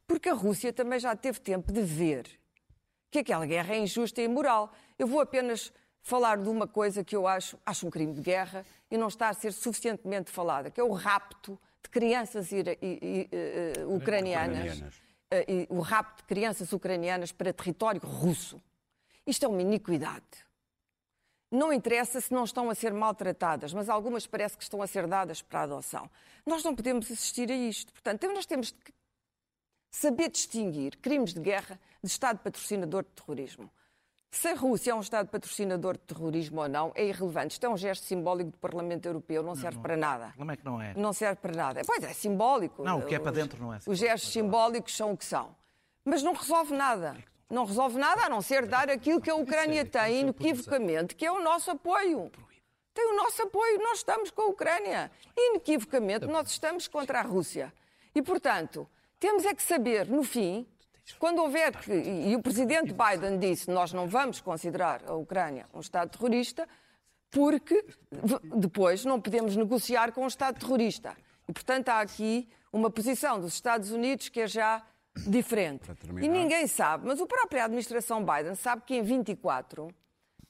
porque a Rússia também já teve tempo de ver que aquela guerra é injusta e imoral. Eu vou apenas falar de uma coisa que eu acho, acho um crime de guerra e não está a ser suficientemente falada, que é o rapto de crianças ira, i, i, uh, ucranianas, uh, o rapto de crianças ucranianas para território russo. Isto é uma iniquidade. Não interessa se não estão a ser maltratadas, mas algumas parece que estão a ser dadas para a adoção. Nós não podemos assistir a isto. Portanto, nós temos que saber distinguir crimes de guerra de Estado patrocinador de terrorismo. Se a Rússia é um Estado patrocinador de terrorismo ou não, é irrelevante. Isto é um gesto simbólico do Parlamento Europeu, não serve não, para nada. Como é que não é? Não serve para nada. Pois é, simbólico. Não, o que é para dentro não é simbólico. Os gestos simbólicos são o que são. Mas não resolve nada. Não resolve nada a não ser dar aquilo que a Ucrânia tem inequivocamente, que é o nosso apoio. Tem o nosso apoio, nós estamos com a Ucrânia. Inequivocamente, nós estamos contra a Rússia. E, portanto, temos é que saber, no fim, quando houver que, e o presidente Biden disse, nós não vamos considerar a Ucrânia um Estado terrorista, porque depois não podemos negociar com um Estado terrorista. E, portanto, há aqui uma posição dos Estados Unidos que é já diferente. E ninguém sabe, mas a própria administração Biden sabe que em 24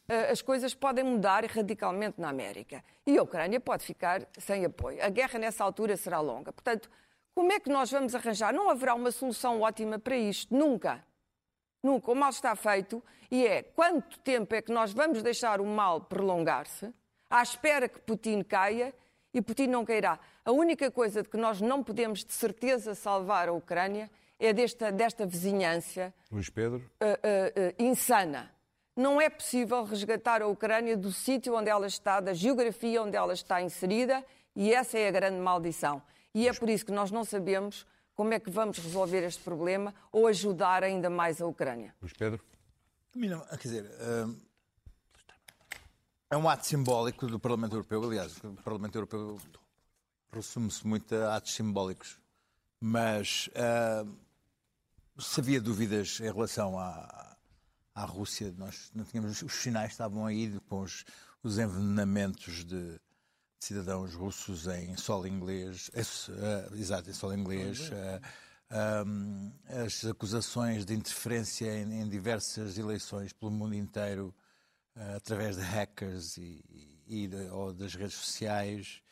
eh, as coisas podem mudar radicalmente na América. E a Ucrânia pode ficar sem apoio. A guerra nessa altura será longa. Portanto, como é que nós vamos arranjar? Não haverá uma solução ótima para isto, nunca. Nunca. O mal está feito e é quanto tempo é que nós vamos deixar o mal prolongar-se, à espera que Putin caia e Putin não cairá. A única coisa de que nós não podemos de certeza salvar a Ucrânia é desta, desta vizinhança Luís Pedro. Uh, uh, uh, insana. Não é possível resgatar a Ucrânia do sítio onde ela está, da geografia onde ela está inserida, e essa é a grande maldição. E é por isso que nós não sabemos como é que vamos resolver este problema ou ajudar ainda mais a Ucrânia. Luís Pedro. Quer dizer, é um ato simbólico do Parlamento Europeu. Aliás, o Parlamento Europeu resume-se muito a atos simbólicos. Mas uh, se havia dúvidas em relação à, à Rússia, nós não tínhamos, os sinais estavam aí com os, os envenenamentos de, cidadãos russos em solo inglês, uh, exato, em solo inglês, uh, um, as acusações de interferência em, em, diversas eleições pelo mundo inteiro uh, através de hackers e, e de, ou das redes sociais.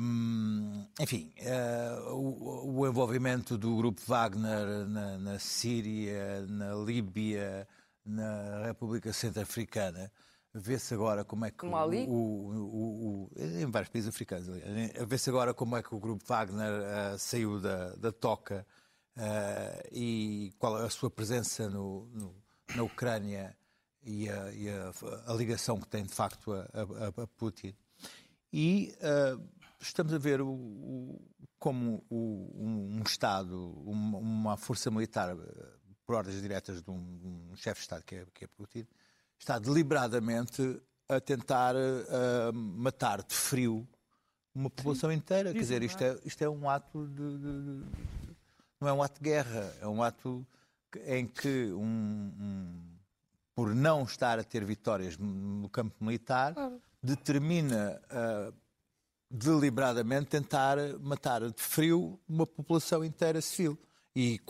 Um, enfim, o, o, envolvimento do grupo Wagner na, na Síria, na Líbia, na República Centro-Africana, vê-se agora como é que como o, o, em vários países africanos, vê-se agora como é que o grupo Wagner uh, saiu da, da toca uh, e qual é a sua presença no, no, na Ucrânia e, a, e a, a, ligação que tem de facto a, a Putin. E uh, estamos a ver o, o, como o, um, um, Estado, uma, uma, força militar, por ordens diretas de um, um chefe de Estado, que é, que é, Putin, está deliberadamente a tentar uh, matar de frio uma população inteira. Quer dizer, isto é, isto é um ato de, de, Não é um ato de guerra, é um ato em que um, por não estar a ter vitórias no campo militar, determina uh, deliberadamente tentar matar de frio uma população inteira civil. E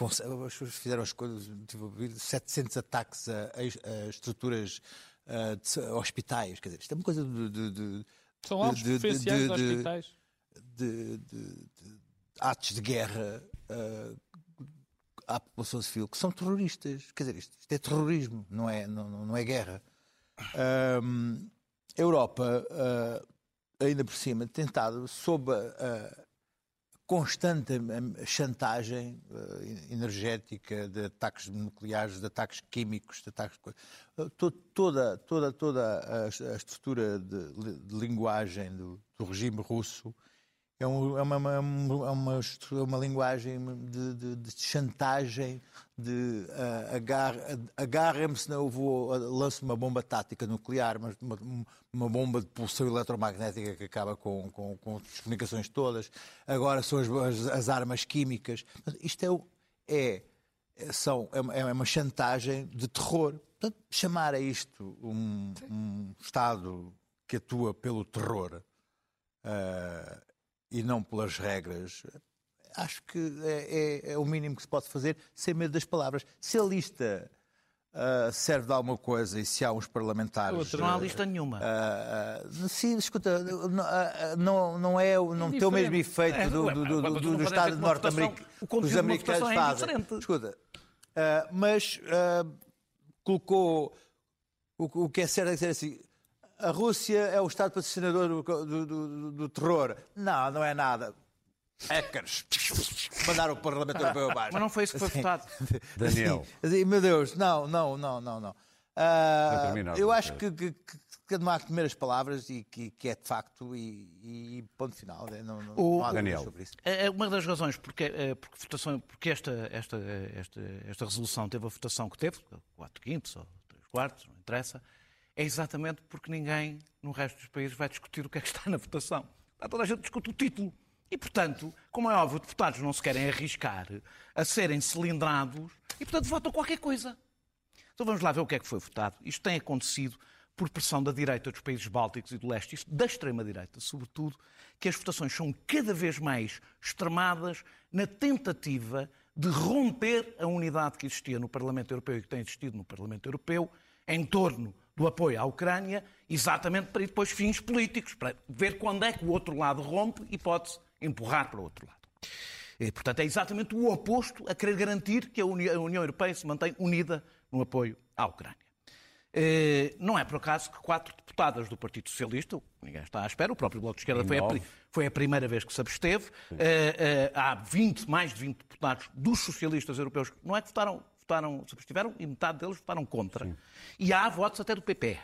fizeram as coisas, 700 ataques a, a estruturas de hospitais. Quer dizer, isto é uma coisa de. de, de São de, de, hospitais. De, atos de guerra uh, à população civil que são terroristas. Quer dizer, isto, isto é terrorismo, não é, não, não é guerra. Um, Europa, uh, ainda por cima, tentado, sob a, constante chantagem uh, energética de ataques nucleares, de ataques químicos, de ataques. Uh, toda, toda, toda a, estrutura de, de linguagem do, do, regime russo é, um, é, uma, uma, uma, uma, linguagem de, de, de chantagem, de uh, agarrem-me, senão eu vou, lanço uma bomba tática nuclear, mas uma, uma, bomba de pulsão eletromagnética que acaba com, com, com as comunicações todas. Agora são as, as, as armas químicas. Isto é, é, são, é, é uma chantagem de terror. Portanto, chamar a isto um, um Estado que atua pelo terror uh, e não pelas regras, acho que é, é, é, o mínimo que se pode fazer sem medo das palavras. Se a lista uh, serve de alguma coisa e se há uns parlamentares. Outra, não há lista nenhuma. Uh, uh, sim, escuta, não, não, é, não tem o mesmo efeito é, do, do, do, do, do Estado norte-americano os americanos fazem. É escuta, mas colocou. O, o que é certo é dizer assim a Rússia é o Estado patrocinador do, do, do, do terror. Não, não é nada. Hackers. Mandaram o Parlamento Europeu abaixo. Mas não foi isso que foi assim, votado. Daniel. Assim, meu Deus, não, não, não, não. não. Uh, eu acho que, que, que, não há que temer as palavras e que, que é de facto e, e ponto final. Né? Não, não, o, não há Daniel. sobre isso. É, é uma das razões porque, é, porque, votação, porque esta, esta, esta, esta resolução teve a votação que teve, 4 quintos ou 3 quartos, não interessa, é exatamente porque ninguém no resto dos países vai discutir o que é que está na votação. Toda a gente discute o título. E, portanto, como é óbvio, deputados não se querem arriscar a serem cilindrados e, portanto, votam qualquer coisa. Então vamos lá ver o que é que foi votado. Isto tem acontecido por pressão da direita dos países bálticos e do leste, isto da extrema-direita, sobretudo, que as votações são cada vez mais extremadas na tentativa de romper a unidade que existia no Parlamento Europeu e que tem existido no Parlamento Europeu em torno do apoio à Ucrânia, exatamente para ir depois fins políticos, para ver quando é que o outro lado rompe e pode-se empurrar para o outro lado. E, portanto, é exatamente o oposto a querer garantir que a União Europeia se mantém unida no apoio à Ucrânia. Não é por acaso que quatro deputadas do Partido Socialista, ninguém está à espera, o próprio Bloco de Esquerda foi a, foi a, primeira vez que se absteve, há 20, mais de 20 deputados dos socialistas europeus, não é que votaram, votaram se abstiveram, e metade deles votaram contra. Sim. E há votos até do PP.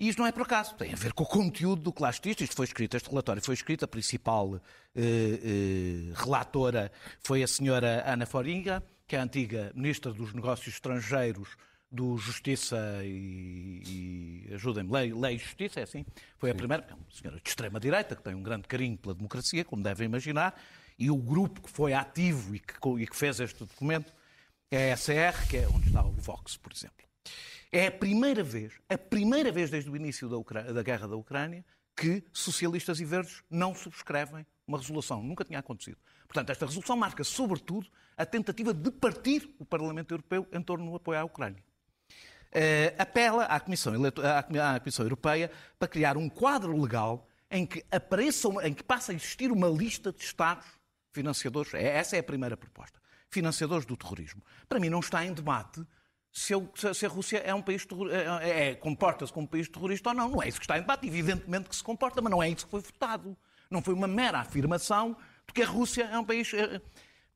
E isto não é por acaso, tem a ver com o conteúdo do que lá. Isto foi escrito, este relatório foi escrito, a principal eh, eh, relatora foi a senhora Ana Foringa, que é a antiga Ministra dos Negócios Estrangeiros do Justiça e, e ajudem-me, lei, lei, e Justiça, é assim? Foi Sim. a primeira, é uma senhora de extrema-direita, que tem um grande carinho pela democracia, como devem imaginar, e o grupo que foi ativo e que, e que fez este documento é a SR, que é onde está o Vox, por exemplo. É a primeira vez, a primeira vez desde o início da, da guerra da Ucrânia, que socialistas e verdes não subscrevem uma resolução. Nunca tinha acontecido. Portanto, esta resolução marca, sobretudo, a tentativa de partir o Parlamento Europeu em torno do apoio à Ucrânia. Uh, apela à Comissão, à Comissão Europeia para criar um quadro legal em que, apareça, em que passe a existir uma lista de Estados financiadores. É, essa é a primeira proposta. Financiadores do terrorismo. Para mim, não está em debate se, se a Rússia é um país é, é, é, comporta-se como um país terrorista ou não. Não é isso que está em debate. Evidentemente que se comporta, mas não é isso que foi votado. Não foi uma mera afirmação de que a Rússia é um país. É,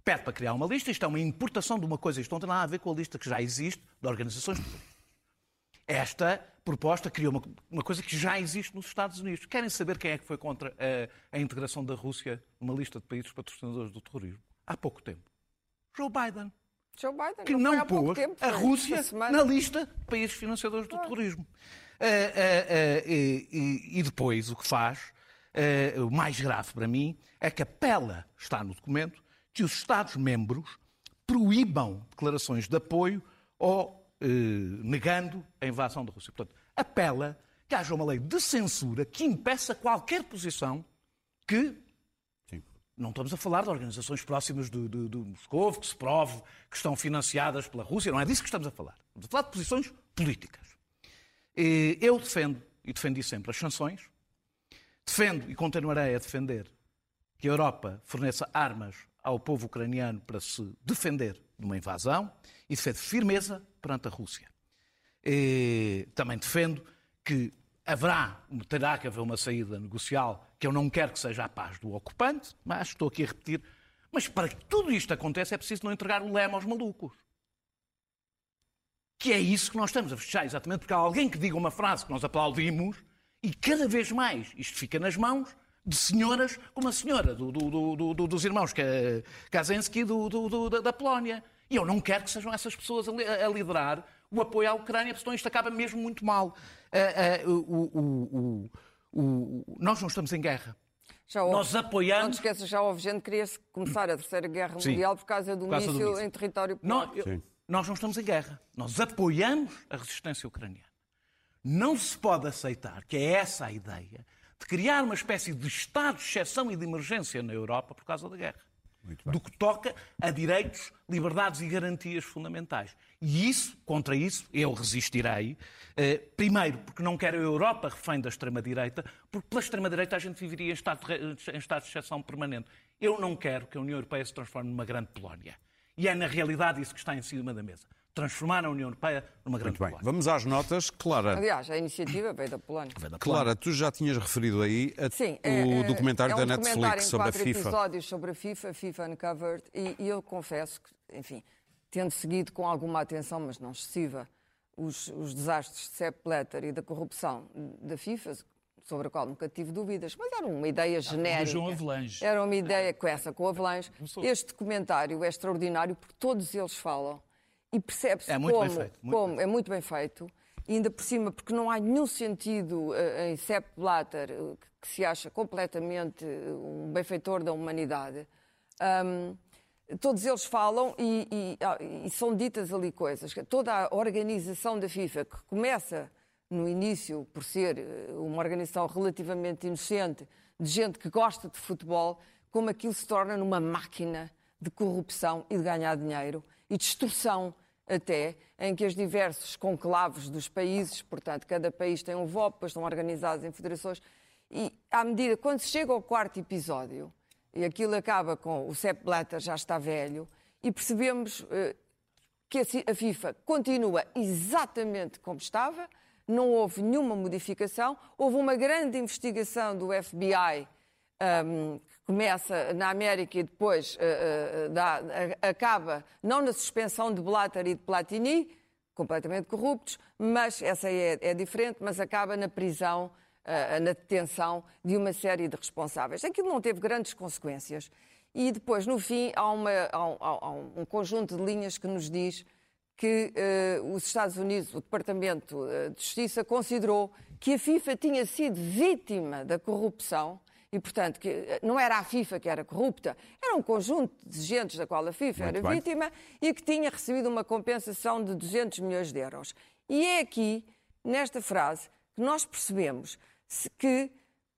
pede para criar uma lista, isto é uma importação de uma coisa, isto não tem nada a ver com a lista que já existe de organizações. Esta proposta criou uma, uma, coisa que já existe nos Estados Unidos. Querem saber quem é que foi contra a, a integração da Rússia numa lista de países patrocinadores do terrorismo? Há pouco tempo. Joe Biden. Joe Biden, que não, não pôs tempo, a Rússia na lista de países financiadores do terrorismo. Uh, uh, uh, e, e, depois o que faz, o mais grave para mim, é que apela, está no documento, que os Estados-membros proíbam declarações de apoio ou negando a invasão da Rússia. Portanto, apela que haja uma lei de censura que impeça qualquer posição que não estamos a falar de organizações próximas do, do, do Moscou, que se prove que estão financiadas pela Rússia. Não é disso que estamos a falar. Estamos a falar de posições políticas. Eu defendo, e defendi sempre, as sanções. Defendo e continuarei a defender que a Europa forneça armas ao povo ucraniano para se defender de uma invasão e defendo firmeza perante a Rússia. Também defendo que haverá, terá que haver uma saída negocial, que eu não quero que seja a paz do ocupante, mas estou aqui a repetir. Mas para que tudo isto aconteça é preciso não entregar o lema aos malucos. Que é isso que nós estamos a fechar, exatamente porque há alguém que diga uma frase que nós aplaudimos e cada vez mais isto fica nas mãos de senhoras como a senhora do, do, do, dos irmãos Kaczynski da Polónia. E eu não quero que sejam essas pessoas a liderar o apoio à Ucrânia, porque senão isto acaba mesmo muito mal. Uh, uh, uh, nós não estamos em guerra. Já houve, nós apoiamos. Não te esqueças, já houve gente que queria começar a Terceira Guerra Sim. Mundial por causa do, por causa míssil, do míssil em território polaco. Não, nós não estamos em guerra. Nós apoiamos a resistência ucraniana. Não se pode aceitar que é essa a ideia de criar uma espécie de estado de exceção e de emergência na Europa por causa da guerra do que toca a direitos, liberdades e garantias fundamentais. E isso, contra isso, eu resistirei. Eh, primeiro, porque não quero a Europa refém da extrema-direita, porque pela extrema-direita a gente viveria em estado, de, em estado de exceção permanente. Eu não quero que a União Europeia se transforme numa grande Polónia. E é, na realidade, isso que está em cima da mesa transformar a União Europeia numa grande Muito bem. Vamos às notas. Clara. Aliás, a iniciativa veio da Polónia. Veio da Polónia. Clara, tu já tinhas referido aí a, Sim, o é, é documentário é um da Netflix sobre a FIFA. episódios sobre a FIFA, FIFA Uncovered, e, e eu confesso que, enfim, tendo seguido com alguma atenção, mas não excessiva, os, os desastres de Sepp Blatter e da corrupção da FIFA, sobre a qual nunca tive dúvidas, mas era uma ideia genérica. João Avelange. Era uma ideia com essa, com Avelange. Este documentário é extraordinário porque todos eles falam e percebe-se é como, como é muito bem feito, e ainda por cima, porque não há nenhum sentido em Sepp Blatter, uh, que se acha completamente um benfeitor da humanidade. Um, todos eles falam e, e, ah, e, são ditas ali coisas. Toda a organização da FIFA, que começa no início por ser uma organização relativamente inocente, de gente que gosta de futebol, como aquilo se torna numa máquina de corrupção e de ganhar dinheiro e de extorsão até, em que os diversos conclaves dos países, portanto, cada país tem um VOP, depois estão organizados em federações, e à medida, quando se chega ao quarto episódio, e aquilo acaba com o Sepp Blatter já está velho, e percebemos, eh, que a FIFA continua exatamente como estava, não houve nenhuma modificação, houve uma grande investigação do FBI um, que começa na América e depois uh, uh, dá, acaba não na suspensão de Blatter e de Platini, completamente corruptos, mas essa é, é diferente, mas acaba na prisão, uh, na detenção de uma série de responsáveis. Aquilo não teve grandes consequências. E depois, no fim, há, uma, há, um, há um, conjunto de linhas que nos diz que os Estados Unidos, o Departamento de Justiça, considerou que a FIFA tinha sido vítima da corrupção e, portanto, que eh, não era a FIFA que era corrupta, era um conjunto de gente da qual a FIFA Muito era bem. vítima e que tinha recebido uma compensação de 200 milhões de euros. E é aqui, nesta frase, que nós percebemos que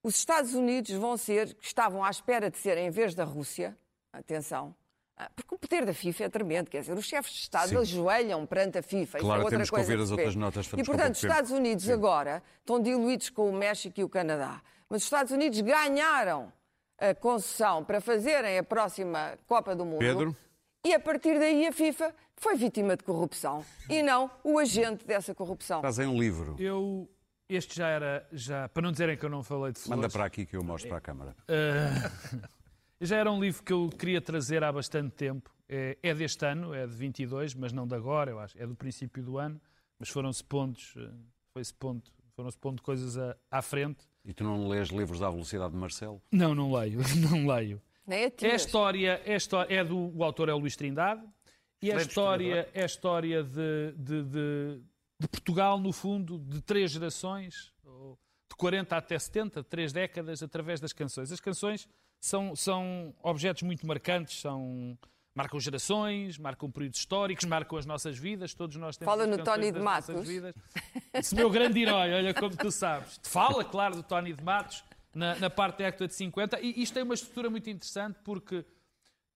os Estados Unidos vão ser, que estavam à espera de ser, em vez da Rússia, atenção, ah, porque o poder da FIFA é tremendo, quer dizer, os chefes de Estado Sim. ajoelham perante a FIFA. Claro, é outra temos coisa que ouvir as outras notas. E, portanto, os Estados Unidos Sim. agora estão diluídos com o México e o Canadá. Mas os Estados Unidos ganharam a concessão para fazerem a próxima Copa do Mundo. Pedro? E a partir daí a FIFA foi vítima de corrupção e não o agente dessa corrupção. Trazem um livro. Eu. Este já era. Já, para não dizerem que eu não falei de flores. Manda para aqui que eu mostro para a Câmara. Uh, [LAUGHS] já era um livro que eu queria trazer há bastante tempo. É, é, deste ano, é de 22, mas não de agora, eu acho. É do princípio do ano. Mas foram-se pontos. Eh, foi-se ponto, foram-se pondo coisas à, à frente. E tu não lês livros da velocidade de Marcelo? Não, não leio, [LAUGHS] não leio. Nem a é a história, é, a história, é do o autor é o Luís Trindade e a história é a história de, de, de, de, Portugal no fundo de três gerações, de 40 até 70, três décadas através das canções. As canções são, são objetos muito marcantes, são marcam gerações, marcam períodos históricos, marcam as nossas vidas, todos nós temos Fala no Tony de Matos. Esse meu grande herói, olha como tu sabes. Fala, claro, do Tony de Matos na, na parte da década de 50 e isto tem uma estrutura muito interessante porque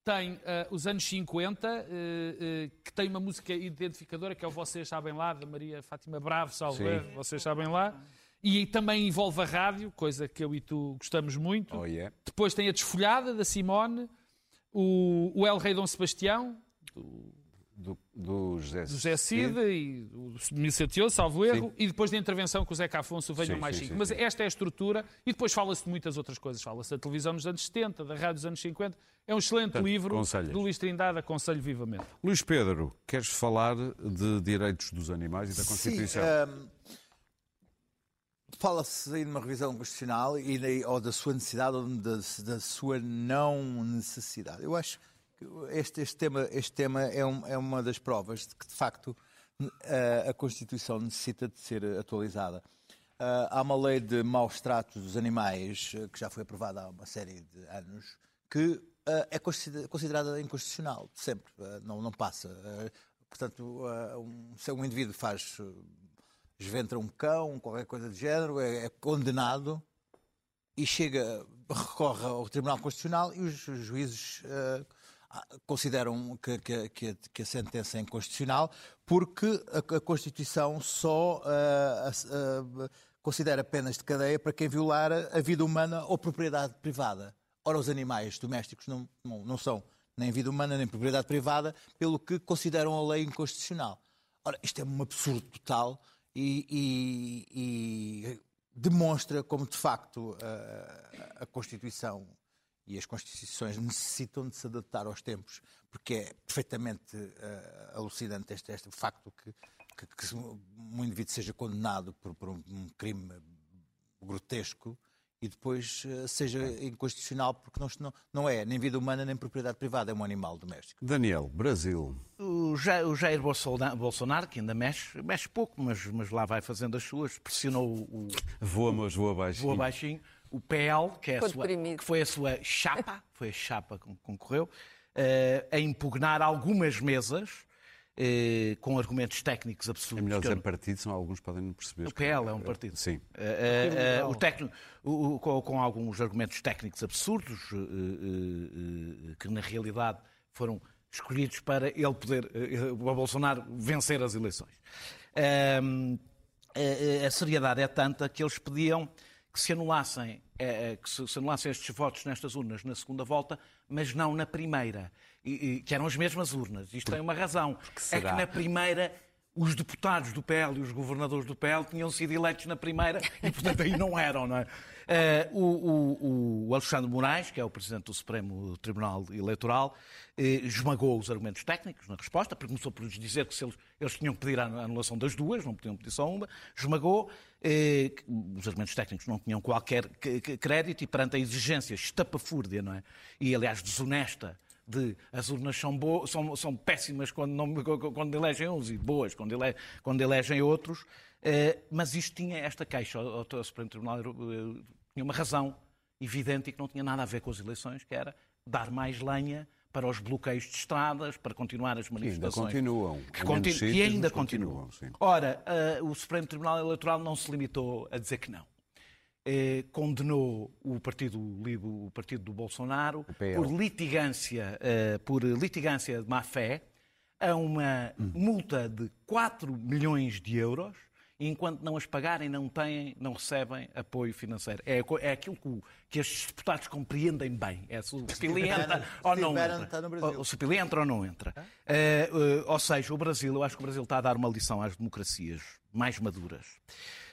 tem uh, os anos 50, uh, uh, que tem uma música identificadora, que é o Vocês Sabem Lá, da Maria Fátima Bravo, salve, Vocês Sabem Lá. E também envolve a rádio, coisa que eu e tu gostamos muito. Oh, yeah. Depois tem a Desfolhada, da Simone o, o El Rei Dom Sebastião, do, do, do José, do José Cid, Cid e o 1078, salvo erro, sim. e depois da intervenção com o Zeca Afonso, Venham Mais Cinco. Mas esta é a estrutura, e depois fala-se de muitas outras coisas. Fala-se da televisão nos anos 70, da rádio dos anos 50. É um excelente Portanto, livro do Luís Trindade, aconselho vivamente. Luís Pedro, queres falar de direitos dos animais e da Constituição? Sim, um Fala-se aí de uma revisão constitucional e ou da sua necessidade ou da, da sua não necessidade. Eu acho que este, este tema, este tema é, um, é, uma das provas de que, de facto, a, a Constituição necessita de ser atualizada. Uh, há uma lei de maus tratos dos animais uh, que já foi aprovada há uma série de anos que uh, é considerada inconstitucional, sempre, não, não passa. portanto, um, se um indivíduo faz esventra um cão, qualquer coisa do género, é, é condenado e chega, recorre ao Tribunal Constitucional e os juízes uh, consideram que, que, que, a sentença é inconstitucional porque a, a Constituição só uh, uh, considera penas de cadeia para quem violar a vida humana ou propriedade privada. Ora, os animais domésticos não, não, não são nem vida humana nem propriedade privada, pelo que consideram a lei inconstitucional. Ora, isto é um absurdo total e, e, e demonstra como, de facto, a, a Constituição e as Constituições necessitam de se adaptar aos tempos, porque é perfeitamente uh, alucinante este, este facto que, que, que um indivíduo seja condenado por, por um, um crime grotesco e depois uh, seja inconstitucional, porque não, não é nem vida humana nem propriedade privada, é um animal doméstico. Daniel, Brasil. O Jair, o Jair Bolsonaro, que ainda mexe, mexe pouco, mas, mas lá vai fazendo as suas, pressionou o. Voa, mas voa baixinho. Voa baixinho. O PL, que, é a sua, que foi a sua chapa, [LAUGHS] foi a chapa que concorreu, uh, a impugnar algumas mesas eh, com argumentos técnicos absurdos. É melhor dizer eu... partido, são alguns podem não perceber. O PL é um partido. Sim. Uh, uh, o técnico, o, com, com, alguns argumentos técnicos absurdos, que na realidade foram escolhidos para ele poder, o Bolsonaro, vencer as eleições. a seriedade é tanta que eles pediam que se anulassem, é, que se, se, anulassem estes votos nestas urnas na segunda volta, mas não na primeira, que eram as mesmas urnas. Isto tem uma razão. É que na primeira os deputados do PL e os governadores do PL tinham sido eleitos na primeira e, portanto, aí não eram, não é? Uh, o, o, o, Alexandre Moraes, que é o Presidente do Supremo Tribunal Eleitoral, uh, esmagou os argumentos técnicos na resposta, porque começou por lhes dizer que eles, eles, tinham que pedir a anulação das duas, não podiam pedir só uma, esmagou, uh, os argumentos técnicos não tinham qualquer crédito e perante a exigência estapafúrdia, não é? E, aliás, desonesta de as urnas são, boas, são, são péssimas quando, não, [LAUGHS] quando elegem uns e boas quando, ele, quando elegem outros, eh, mas isto tinha esta queixa ao, Supremo Tribunal eh, tinha uma razão evidente e que não tinha nada a ver com as eleições, que era dar mais lenha para os bloqueios de estradas, para continuar as manifestações. Que ainda continuam. Que, continu sítios, ainda continuam. continuam Ora, uh, o Supremo Tribunal Eleitoral não se limitou a dizer que não eh, condenou o partido, o partido do Bolsonaro por litigância, eh, por litigância de má fé a uma hum. multa de 4 milhões de euros e enquanto não as pagarem não têm, não recebem apoio financeiro. É, é aquilo que, que estes deputados compreendem bem. É se o Pili entra ou não entra. O, se Pili entra ou não entra. Uh, uh, ou seja, o Brasil, eu acho que o Brasil está a dar uma lição às democracias mais maduras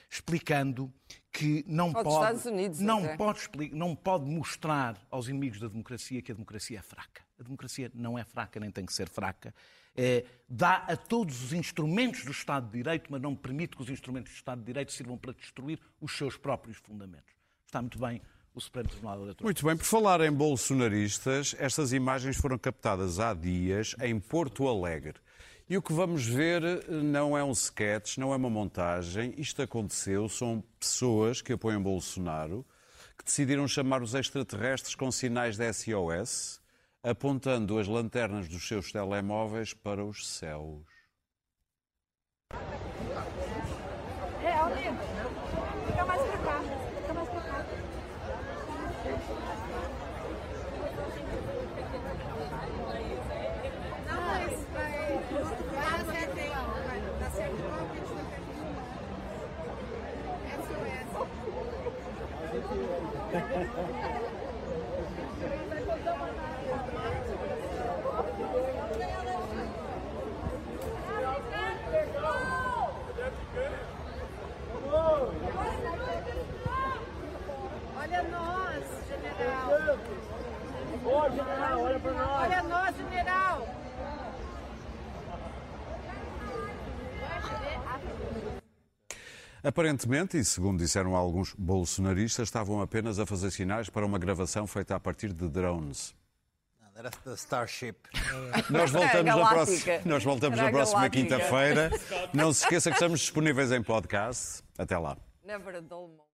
explicando que não pode, Unidos, não, pode não pode mostrar aos inimigos da democracia que a democracia é fraca. A democracia não é fraca, nem tem que ser fraca. É, dá a todos os instrumentos do Estado de Direito, mas não permite que os instrumentos do Estado de Direito sirvam para destruir os seus próprios fundamentos. Está muito bem o Supremo Tribunal Eleitoral. Muito bem, por falar em bolsonaristas, estas imagens foram captadas há dias em Porto Alegre. E o que vamos ver eh, não é um sketch, não é uma montagem. Isto aconteceu, são pessoas que apoiam Bolsonaro, que decidiram chamar os extraterrestres com sinais de SOS, apontando as lanternas dos seus telemóveis para os céus. Olha nós, general. Ô, general, olha para nós. Olha nós, general. Aparentemente, e segundo disseram alguns bolsonaristas, estavam apenas a fazer sinais para uma gravação feita a partir de drones. Era da Starship. [LAUGHS] Nós voltamos, na próxima, nós voltamos na próxima quinta-feira. [LAUGHS] Não se esqueça que estamos disponíveis em podcast. Até lá. Never a dull